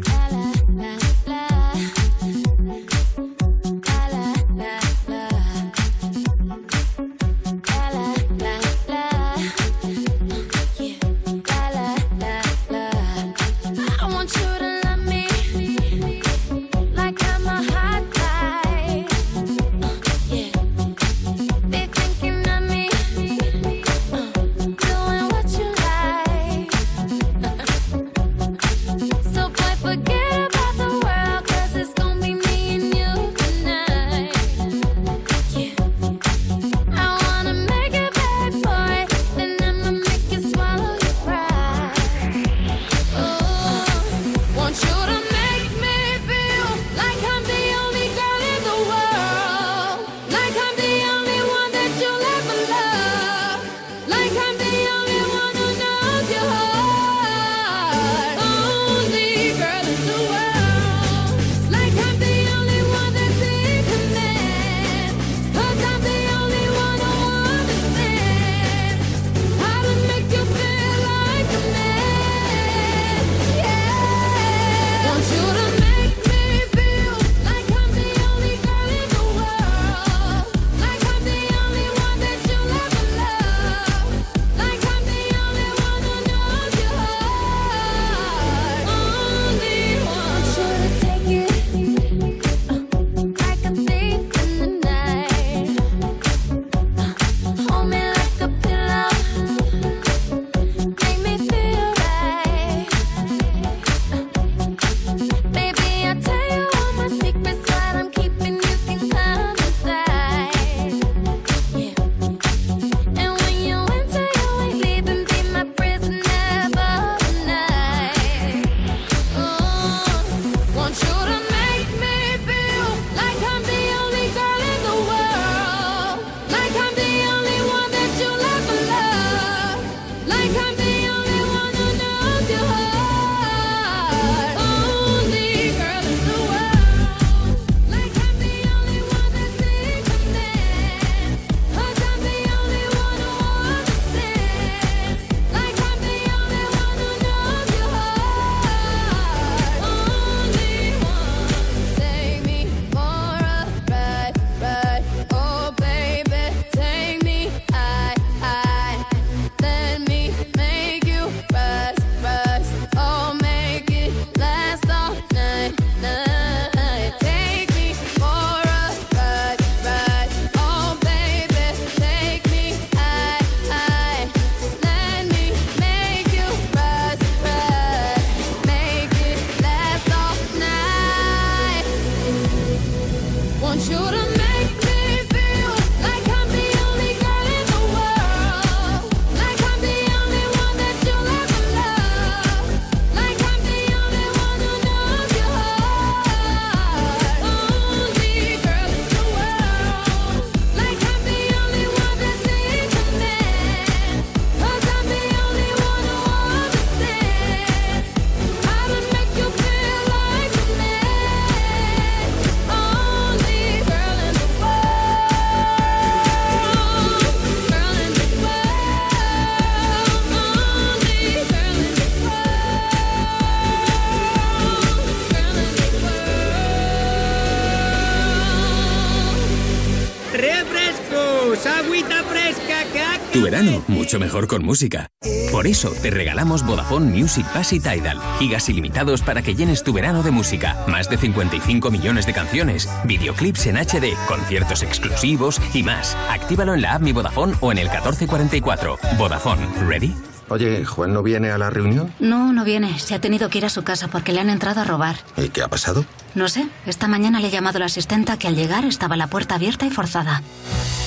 Mucho mejor con música. Por eso te regalamos Vodafone Music Pass y Tidal. Gigas ilimitados para que llenes tu verano de música. Más de 55 millones de canciones, videoclips en HD, conciertos exclusivos y más. Actívalo en la app Mi Vodafone o en el 1444. Vodafone, ¿ready? Oye, ¿Juan no viene a la reunión? No, no viene. Se ha tenido que ir a su casa porque le han entrado a robar. ¿Y qué ha pasado? No sé. Esta mañana le he llamado a la asistenta que al llegar estaba la puerta abierta y forzada.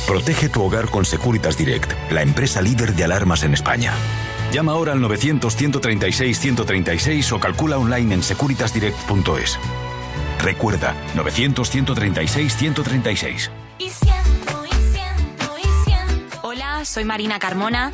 Protege tu hogar con Securitas Direct, la empresa líder de alarmas en España. Llama ahora al 900-136-136 o calcula online en securitasdirect.es. Recuerda, 900-136-136. Hola, soy Marina Carmona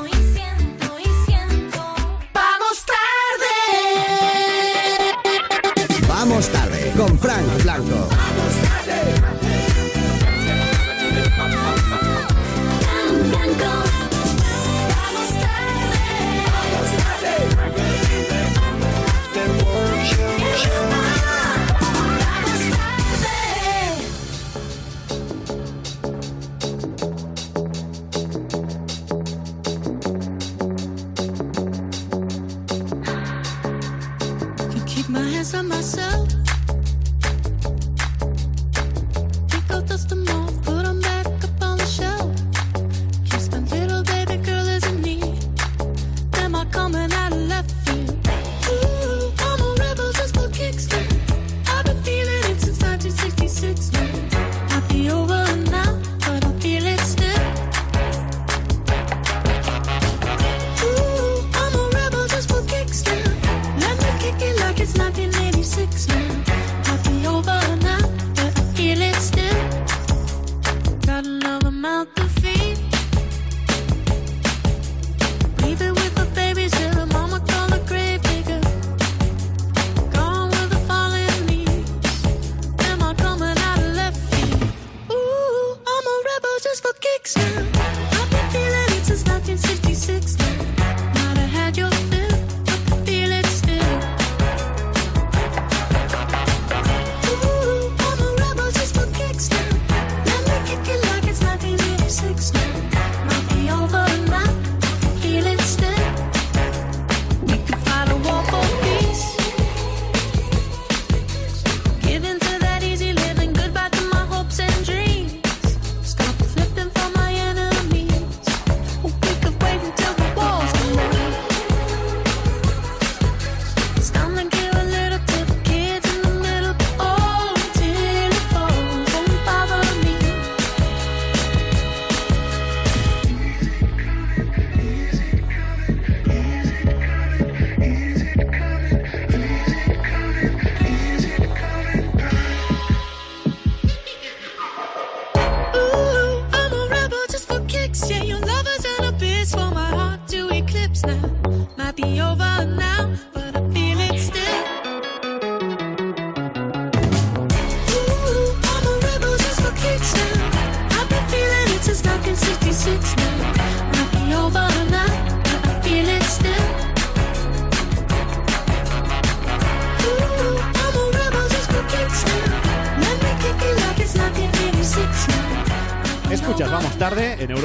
Con Frank Blanco.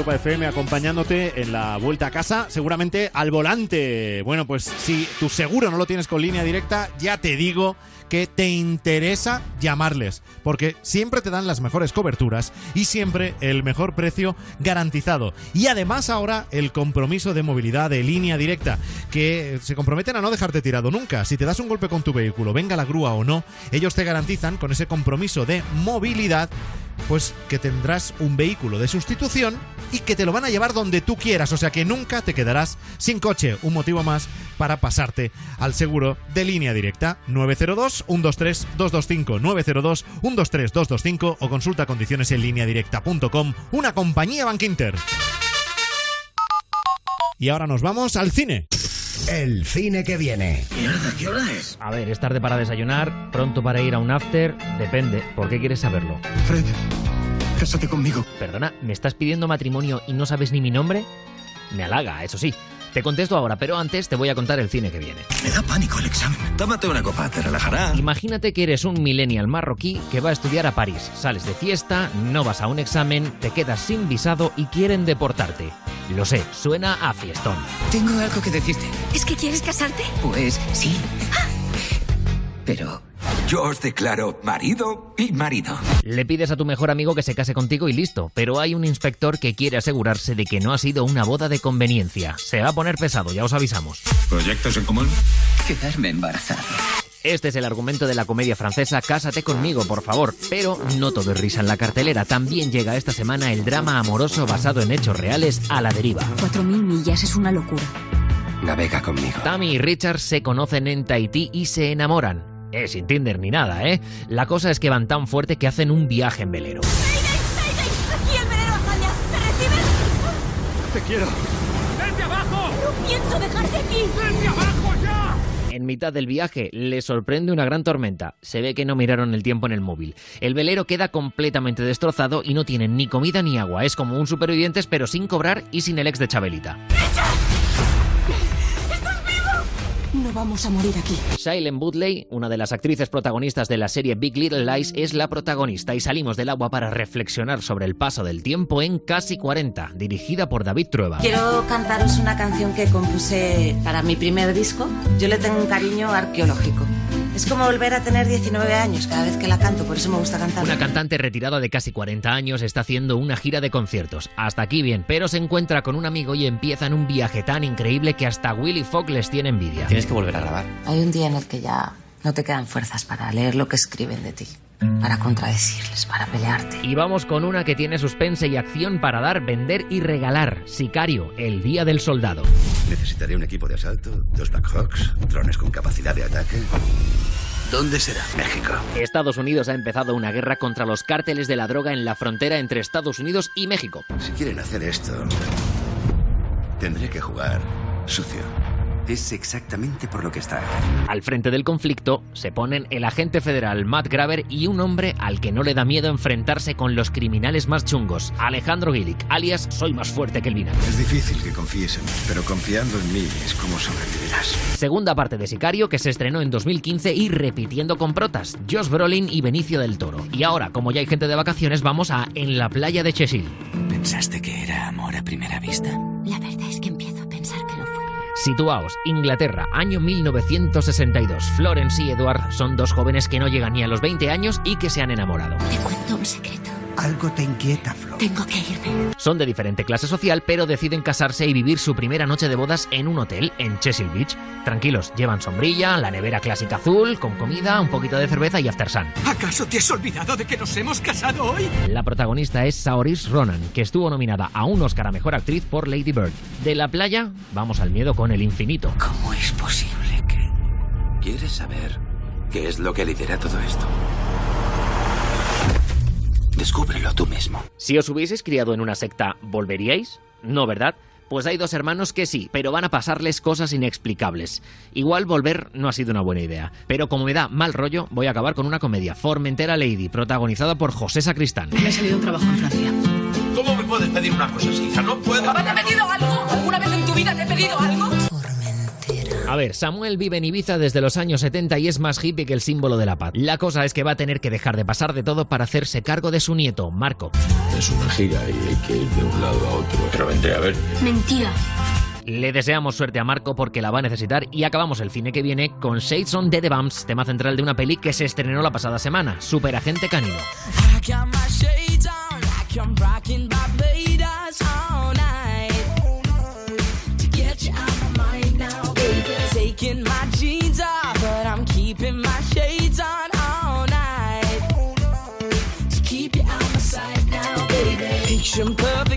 Europa FM acompañándote en la vuelta a casa, seguramente al volante. Bueno, pues si tu seguro no lo tienes con línea directa, ya te digo que te interesa llamarles, porque siempre te dan las mejores coberturas y siempre el mejor precio garantizado. Y además ahora el compromiso de movilidad de línea directa, que se comprometen a no dejarte tirado nunca. Si te das un golpe con tu vehículo, venga la grúa o no, ellos te garantizan con ese compromiso de movilidad pues que tendrás un vehículo de sustitución y que te lo van a llevar donde tú quieras, o sea que nunca te quedarás sin coche. Un motivo más para pasarte al seguro de línea directa 902-123-225, 902-123-225 o consulta condiciones en línea directa.com, una compañía Bankinter. Y ahora nos vamos al cine. El cine que viene. Mierda, ¿qué hora es? A ver, es tarde para desayunar, pronto para ir a un after, depende. ¿Por qué quieres saberlo? Fred, cásate conmigo. Perdona, ¿me estás pidiendo matrimonio y no sabes ni mi nombre? Me halaga, eso sí. Te contesto ahora, pero antes te voy a contar el cine que viene. Me da pánico el examen. Tómate una copa, te relajará. Imagínate que eres un millennial marroquí que va a estudiar a París. Sales de fiesta, no vas a un examen, te quedas sin visado y quieren deportarte. Lo sé, suena a fiestón. Tengo algo que decirte. ¿Es que quieres casarte? Pues sí. Pero Yo os declaro marido y marido. Le pides a tu mejor amigo que se case contigo y listo, pero hay un inspector que quiere asegurarse de que no ha sido una boda de conveniencia. Se va a poner pesado, ya os avisamos. ¿Proyectos en común? quedarme embarazada. Este es el argumento de la comedia francesa Cásate conmigo, por favor. Pero no todo es risa en la cartelera. También llega esta semana el drama amoroso basado en hechos reales a la deriva. Cuatro mil millas es una locura. Navega conmigo. Tammy y Richard se conocen en Tahití y se enamoran. Eh, sin Tinder ni nada, ¿eh? La cosa es que van tan fuerte que hacen un viaje en velero. ¡Aquí el velero Azaña! ¿Me recibes? Te quiero. ¡Vente abajo! ¡No pienso dejarte aquí! ¡Vente abajo ya! En mitad del viaje le sorprende una gran tormenta. Se ve que no miraron el tiempo en el móvil. El velero queda completamente destrozado y no tienen ni comida ni agua. Es como un supervivientes pero sin cobrar y sin el ex de Chabelita. No vamos a morir aquí. Shailene Woodley, una de las actrices protagonistas de la serie Big Little Lies, es la protagonista y salimos del agua para reflexionar sobre el paso del tiempo en Casi 40, dirigida por David Trueba. Quiero cantaros una canción que compuse para mi primer disco. Yo le tengo un cariño arqueológico. Es como volver a tener 19 años cada vez que la canto, por eso me gusta cantar. Una cantante retirada de casi 40 años está haciendo una gira de conciertos. Hasta aquí bien, pero se encuentra con un amigo y empiezan un viaje tan increíble que hasta Willy Fogg les tiene envidia. Tienes que volver a grabar. Hay un día en el que ya no te quedan fuerzas para leer lo que escriben de ti, para contradecirles, para pelearte. Y vamos con una que tiene suspense y acción para dar, vender y regalar. Sicario, el día del soldado. Necesitaré un equipo de asalto, dos Black Hawks, drones con capacidad de ataque. ¿Dónde será? México. Estados Unidos ha empezado una guerra contra los cárteles de la droga en la frontera entre Estados Unidos y México. Si quieren hacer esto, tendré que jugar sucio. Es exactamente por lo que está aquí. Al frente del conflicto se ponen el agente federal Matt Graver y un hombre al que no le da miedo enfrentarse con los criminales más chungos, Alejandro Gillick, alias Soy más fuerte que el vinagre. Es difícil que confíes en mí, pero confiando en mí es como sobrevivirás. Segunda parte de Sicario que se estrenó en 2015 y repitiendo con protas, Josh Brolin y Benicio del Toro. Y ahora, como ya hay gente de vacaciones, vamos a En la playa de Cheshire. ¿Pensaste que era amor a primera vista? La verdad es Situaos, Inglaterra, año 1962. Florence y Edward son dos jóvenes que no llegan ni a los 20 años y que se han enamorado. Te cuento un secreto. Algo te inquieta, Flo. Tengo que irme. Son de diferente clase social, pero deciden casarse y vivir su primera noche de bodas en un hotel en Chesil Beach. Tranquilos, llevan sombrilla, la nevera clásica azul, con comida, un poquito de cerveza y after sun. ¿Acaso te has olvidado de que nos hemos casado hoy? La protagonista es Saoirse Ronan, que estuvo nominada a un Oscar a Mejor Actriz por Lady Bird. De la playa, vamos al miedo con el infinito. ¿Cómo es posible que...? ¿Quieres saber qué es lo que lidera todo esto? Descúbrelo tú mismo. Si os hubieseis criado en una secta, ¿volveríais? No, ¿verdad? Pues hay dos hermanos que sí, pero van a pasarles cosas inexplicables. Igual volver no ha sido una buena idea, pero como me da mal rollo, voy a acabar con una comedia, Formentera Lady, protagonizada por José Sacristán. Me ha salido un trabajo en Francia. ¿Cómo me puedes pedir una cosa así, hija? No puedo. ¿Te he pedido algo? ¿Alguna vez en tu vida te he pedido algo? A ver, Samuel vive en Ibiza desde los años 70 y es más hippie que el símbolo de la paz. La cosa es que va a tener que dejar de pasar de todo para hacerse cargo de su nieto, Marco. Es una gira y hay que ir de un lado a otro. Pero vendré a ver. Mentira. Le deseamos suerte a Marco porque la va a necesitar y acabamos el cine que viene con Shades on Dead Bumps, tema central de una peli que se estrenó la pasada semana, Superagente Canino. Kitchen perfect.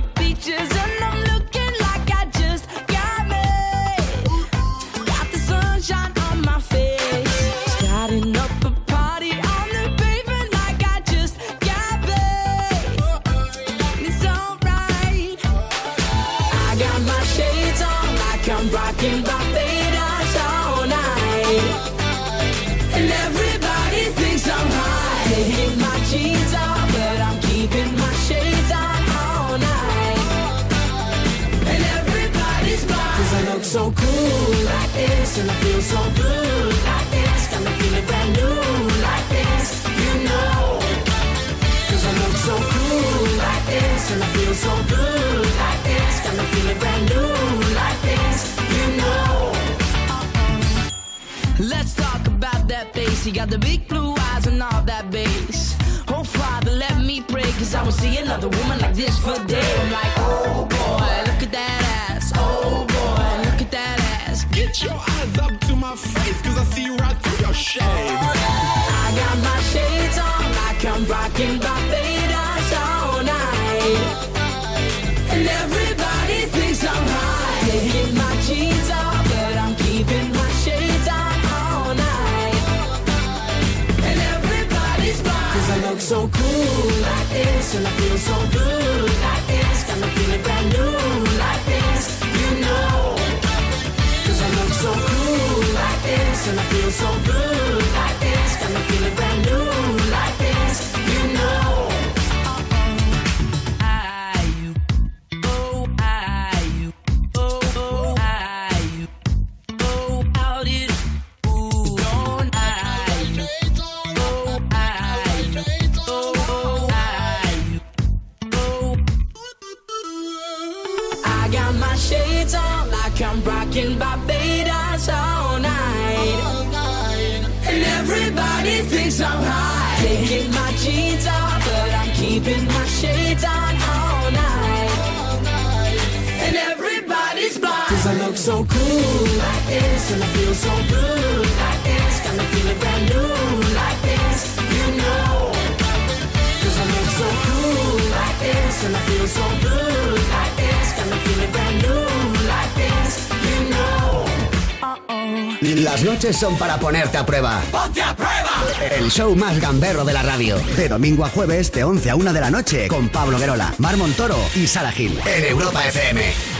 Got the big blue eyes and all that bass. Oh, Father, let me pray, cause I won't see another woman like this for day. I'm like, oh boy, look at that ass. Oh boy, look at that ass. Get your eyes up to my face, cause I see right through your shades. I got my shades on, like I'm rocking Barbados this, and I feel so good like this. Got me feeling brand new like this, you know. Cause I look so cool like this, and I feel so good rocking Barbados all night. And everybody thinks I'm high. Taking my jeans off, but I'm keeping my shades on all night. And everybody's blind. Cause I look so cool like this, and I feel so good like this. Got me feeling brand new like this, you know. Cause I look so cool like this, and I feel so good like this. Las noches son para ponerte a prueba. ¡Ponte a prueba! El show más gamberro de la radio. De domingo a jueves, de 11 a 1 de la noche, con Pablo Guerola, Mar Montoro y Sara Gil. En Europa FM.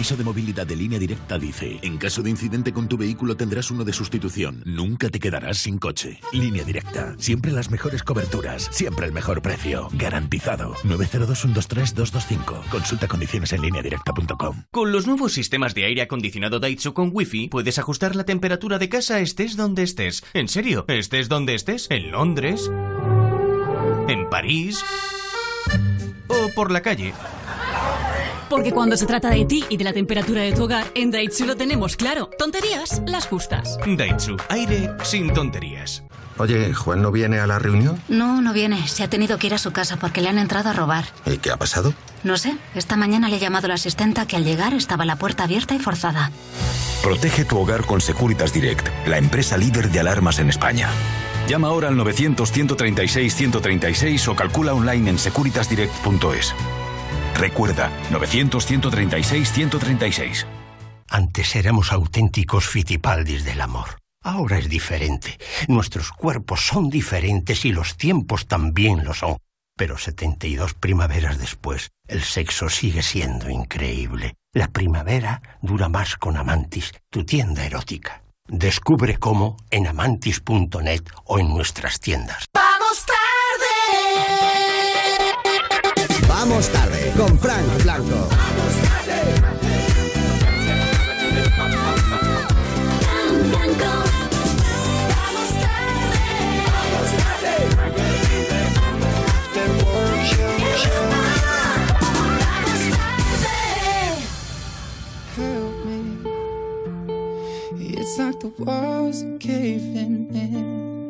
Compromiso de movilidad de línea directa dice, en caso de incidente con tu vehículo tendrás uno de sustitución. Nunca te quedarás sin coche. Línea directa. Siempre las mejores coberturas. Siempre el mejor precio. Garantizado. 902-123-225. Consulta condiciones en lineadirecta.com. Con los nuevos sistemas de aire acondicionado Daitsu con Wi-Fi, puedes ajustar la temperatura de casa estés donde estés. En serio, estés donde estés. En Londres. En París. O por la calle. Porque cuando se trata de ti y de la temperatura de tu hogar, en Daitsu lo tenemos claro. Tonterías, las justas. Daitsu, aire sin tonterías. Oye, ¿Juan no viene a la reunión? No, no viene. Se ha tenido que ir a su casa porque le han entrado a robar. ¿Y qué ha pasado? No sé. Esta mañana le he llamado a la asistenta que al llegar estaba la puerta abierta y forzada. Protege tu hogar con Securitas Direct, la empresa líder de alarmas en España. Llama ahora al 900-136-136 o calcula online en securitasdirect.es. Recuerda, 900-136-136. Antes éramos auténticos fitipaldis del amor. Ahora es diferente. Nuestros cuerpos son diferentes y los tiempos también lo son. Pero 72 primaveras después, el sexo sigue siendo increíble. La primavera dura más con Amantis, tu tienda erótica. Descubre cómo en amantis.net o en nuestras tiendas. ¡Vamos tarde! Con Frank Blanco. It's like the walls are caving in.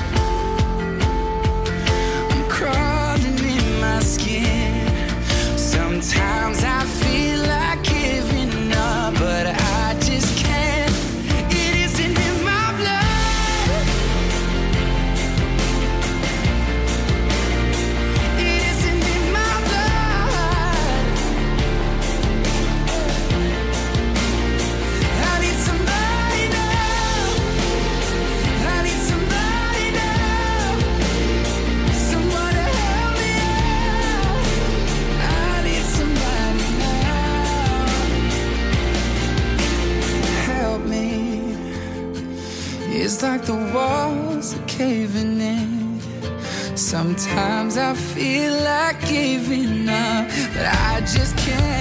Sometimes I feel like giving up, but I just can't.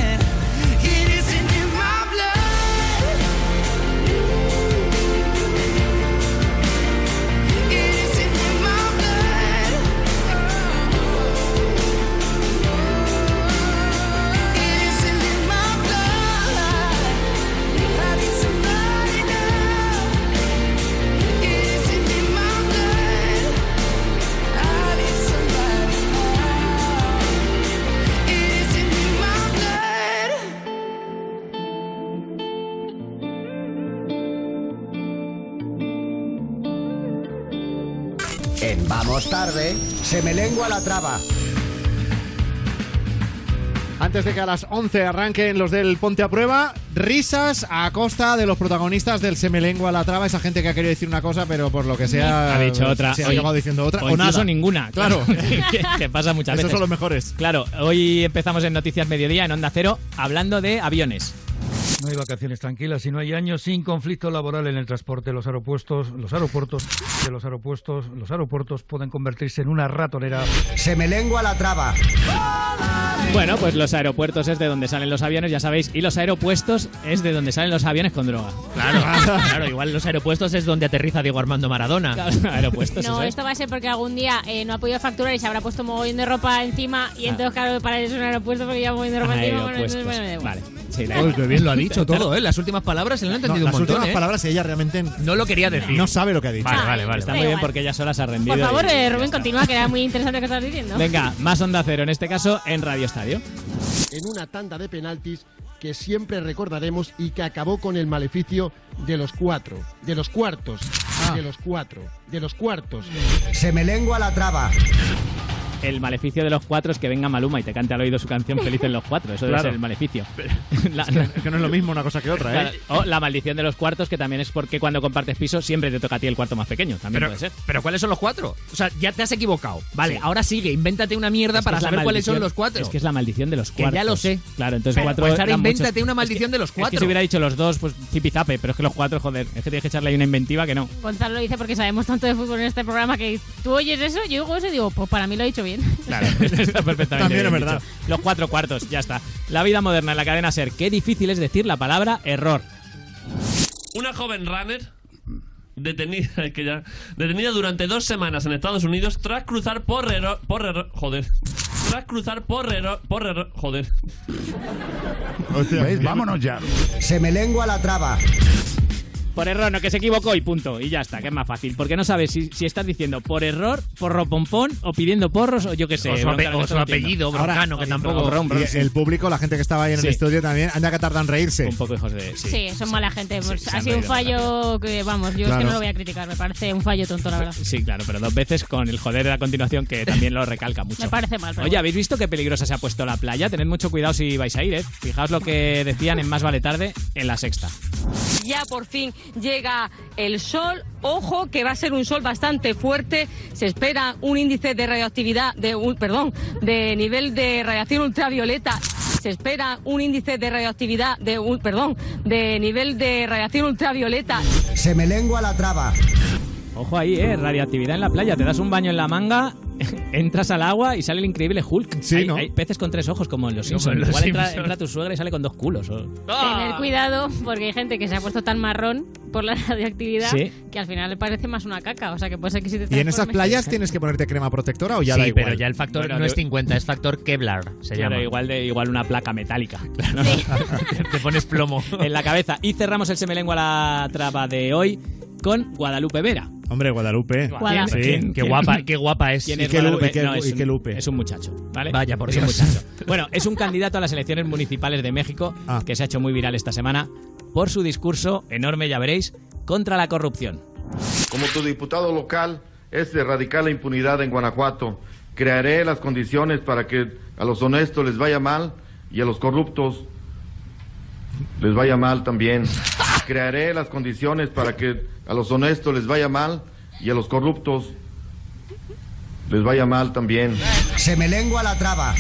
Se me lengua la traba. Antes de que a las 11 arranquen los del Ponte a Prueba, risas a costa de los protagonistas del Se me lengua la traba, esa gente que ha querido decir una cosa, pero por lo que sea. Ha dicho otra. Se ha llegado diciendo otra. o O, nada. ninguna. Claro. que, que pasa muchas Esos veces. son los mejores. Claro, hoy empezamos en Noticias Mediodía, en Onda Cero, hablando de aviones. No hay vacaciones tranquilas y no hay años sin conflicto laboral en el transporte. Los aeropuertos, los aeropuertos, de los aeropuertos, los aeropuertos pueden convertirse en una ratonera. Se me lengua la traba. Bueno, pues los aeropuertos es de donde salen los aviones, ya sabéis, y los aeropuestos es de donde salen los aviones con droga. Claro, claro, igual los aeropuestos es donde aterriza Diego Armando Maradona. aeropuestos, No, esto va a ser porque algún día eh, no ha podido facturar y se habrá puesto mogollón de ropa encima y entonces, claro, para eso es un aeropuerto porque lleva mogollón de ropa encima. bueno, entonces, bueno. Vale. Sí, qué bien lo ha dicho todo, ¿eh? Las últimas palabras se le han No, entendido las un montón, últimas ¿eh? palabras ella realmente No lo quería decir. no sabe lo que ha dicho. Vale, vale, vale. Está muy bien porque ella sola se ha rendido. Por favor, y- eh, Rubén, continúa, que era muy interesante lo que estás diciendo. Venga, más Onda Cero, en este caso en Radio Estadio. en una tanda de penaltis que siempre recordaremos y que acabó con el maleficio de los cuatro, de los cuartos, de los cuatro, de los cuartos. Se me lengua la traba. El maleficio de los cuatro es que venga Maluma y te cante al oído su canción Felices los cuatro. Eso debe Claro. ser el maleficio. La- Es que no es lo mismo una cosa que otra, ¿eh? Claro, O la maldición de los cuartos, que también es porque cuando compartes piso siempre te toca a ti el cuarto más pequeño. También Pero, puede ser. pero ¿cuáles son los cuatro? O sea, ya te has equivocado. Vale, Sí. ahora sigue, invéntate una mierda Es que para la saber cuáles son los cuatro. Es que es la maldición de los Que cuartos. ya lo sé. Claro, entonces Pero, cuatro. pues ahora invéntate muchos- una Es maldición que- de los Es que cuatro. si hubiera dicho los dos, pues zipizape, pero es que los cuatro, joder, es que tienes que echarle ahí una inventiva que no. Gonzalo lo dice porque sabemos tanto de fútbol en este programa que tú oyes eso, yo oigo eso y digo, pues para mí lo he dicho bien. Claro, está perfectamente También es verdad. dicho. Los cuatro cuartos, ya está. La vida moderna en la cadena Ser. Qué difícil es decir la palabra error. Una joven runner detenida, es que ya, detenida durante dos semanas en Estados Unidos tras cruzar por error, por error, joder, tras cruzar por error, por error, joder. ¿Veis? Vámonos ya. Se me lengua la traba. Por error, no, que se equivocó y punto. Y ya está, que es más fácil. Porque no sabes si, si estás diciendo por error, porro pompón, o pidiendo porros, o yo qué sé. O su ape- o apellido, broncano, que tampoco- Bron, sí. el público, la gente que estaba ahí en Sí. el estudio también, anda que tardan en reírse. Un poco hijos de... Sí, son mala gente. Pues ha sido un fallo que, vamos, yo es que no lo voy a criticar. Me parece un fallo tonto, la verdad. Sí, claro, pero dos veces con el joder a continuación que también lo recalca mucho. Me parece mal. pero Oye, ¿habéis visto qué peligrosa se ha puesto la playa? Tened mucho cuidado si vais a ir, ¿eh? Fijaos lo que decían en Más Vale Tarde en la sexta. Ya por fin llega el sol. Ojo, que va a ser un sol bastante fuerte. Se espera un índice de radioactividad, de un, perdón, de nivel de radiación ultravioleta. Se espera un índice de radioactividad, de un, perdón, de nivel de radiación ultravioleta. Se me lengua la traba. Ojo ahí, ¿eh? Radioactividad en la playa. Te das un baño en la manga entras al agua y sale el increíble Hulk. Sí, hay, ¿no? hay peces con tres ojos como en los Simpsons. Los Igual entra, Simpsons. entra tu suegra y sale con dos culos. o- Tener cuidado porque hay gente que se ha puesto tan marrón por la radioactividad Sí. que al final le parece más una caca. O sea que puede ser que si te ¿Y en esas playas tienes que ponerte crema protectora o ya sí, da igual? pero ya el factor Bueno, no es 50, es factor Kevlar, se Claro, llama. igual de igual una placa metálica. Te pones plomo. en la cabeza. Y cerramos el semelengua la traba de hoy con Guadalupe Vera. Hombre, Guadalupe. Guada. Sí. ¿Quién? Qué guapa, qué guapa es. ¿Quién ¿Y es qué Guadalupe? No, es y un- qué Lupe? Es un muchacho, ¿vale? Vaya, por es un Dios. muchacho. Bueno, es un candidato a las elecciones municipales de México Ah. que se ha hecho muy viral esta semana por su discurso enorme, ya veréis, contra la corrupción. Como tu diputado local es erradicar la impunidad en Guanajuato. Crearé las condiciones para que a los honestos les vaya mal y a los corruptos les vaya mal también. Crearé las condiciones para que a los honestos les vaya mal y a los corruptos les vaya mal también. Se me lengua la traba.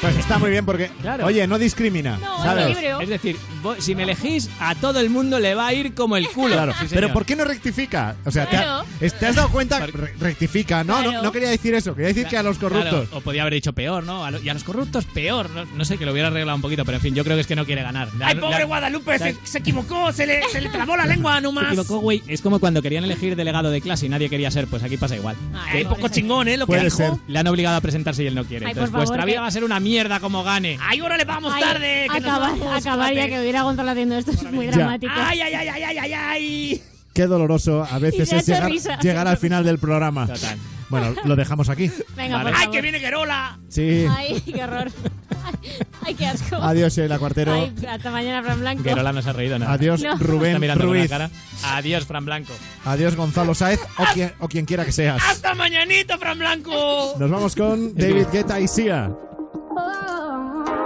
Pues está muy bien porque, Claro. oye, no discrimina. No, ¿sabes? Es decir, si me elegís, a todo el mundo le va a ir como el culo. Claro, Sí, pero. ¿por qué no rectifica? O sea, ¿te, ha- Claro. es- ¿te has dado cuenta? Re- rectifica. No, no, Claro. no quería decir eso. Quería decir que a los corruptos. Claro, o podía haber dicho peor, ¿no? A lo- y a los corruptos peor. No, no sé, que lo hubiera arreglado un poquito, pero en fin, yo creo que es que no quiere ganar. ¡Ay, pobre han- Guadalupe! Se, se equivocó, se le, se le trabó la lengua Se nomás. equivocó, güey. Es como cuando querían elegir delegado de clase y nadie quería ser, pues aquí pasa igual. Ay, Qué poco chingón, ¿eh? Lo que Puede dijo. ser. Le han obligado a presentarse y él no quiere. Ay, Entonces, por favor, vuestra que- vida va a ser una mierda como gane. ¡Ay, ahora le vamos Ay, tarde! Que nos acabar, vamos, acabar ya espérate. que hubiera Gonzalo haciendo esto es muy Ya. dramático. ¡Ay, ay, ay, ay, ay, ay, ay! Qué doloroso a veces es llegar, llegar al final del programa. Total. Bueno, lo dejamos aquí. Venga, Vale. por ¡Ay, favor. que viene Gerola! Sí. Ay, qué horror. Ay, qué asco. Adiós, el acuartero. Ay, hasta mañana, Fran Blanco. Guerola no se ha reído nada. Adiós, No. Está Rubén la Ruiz. cara. Adiós, Fran Blanco. Adiós, Gonzalo Sáez o quien, o quien quiera que seas. ¡Hasta mañanita, Fran Blanco! Nos vamos con David Guetta y Sia. Oh.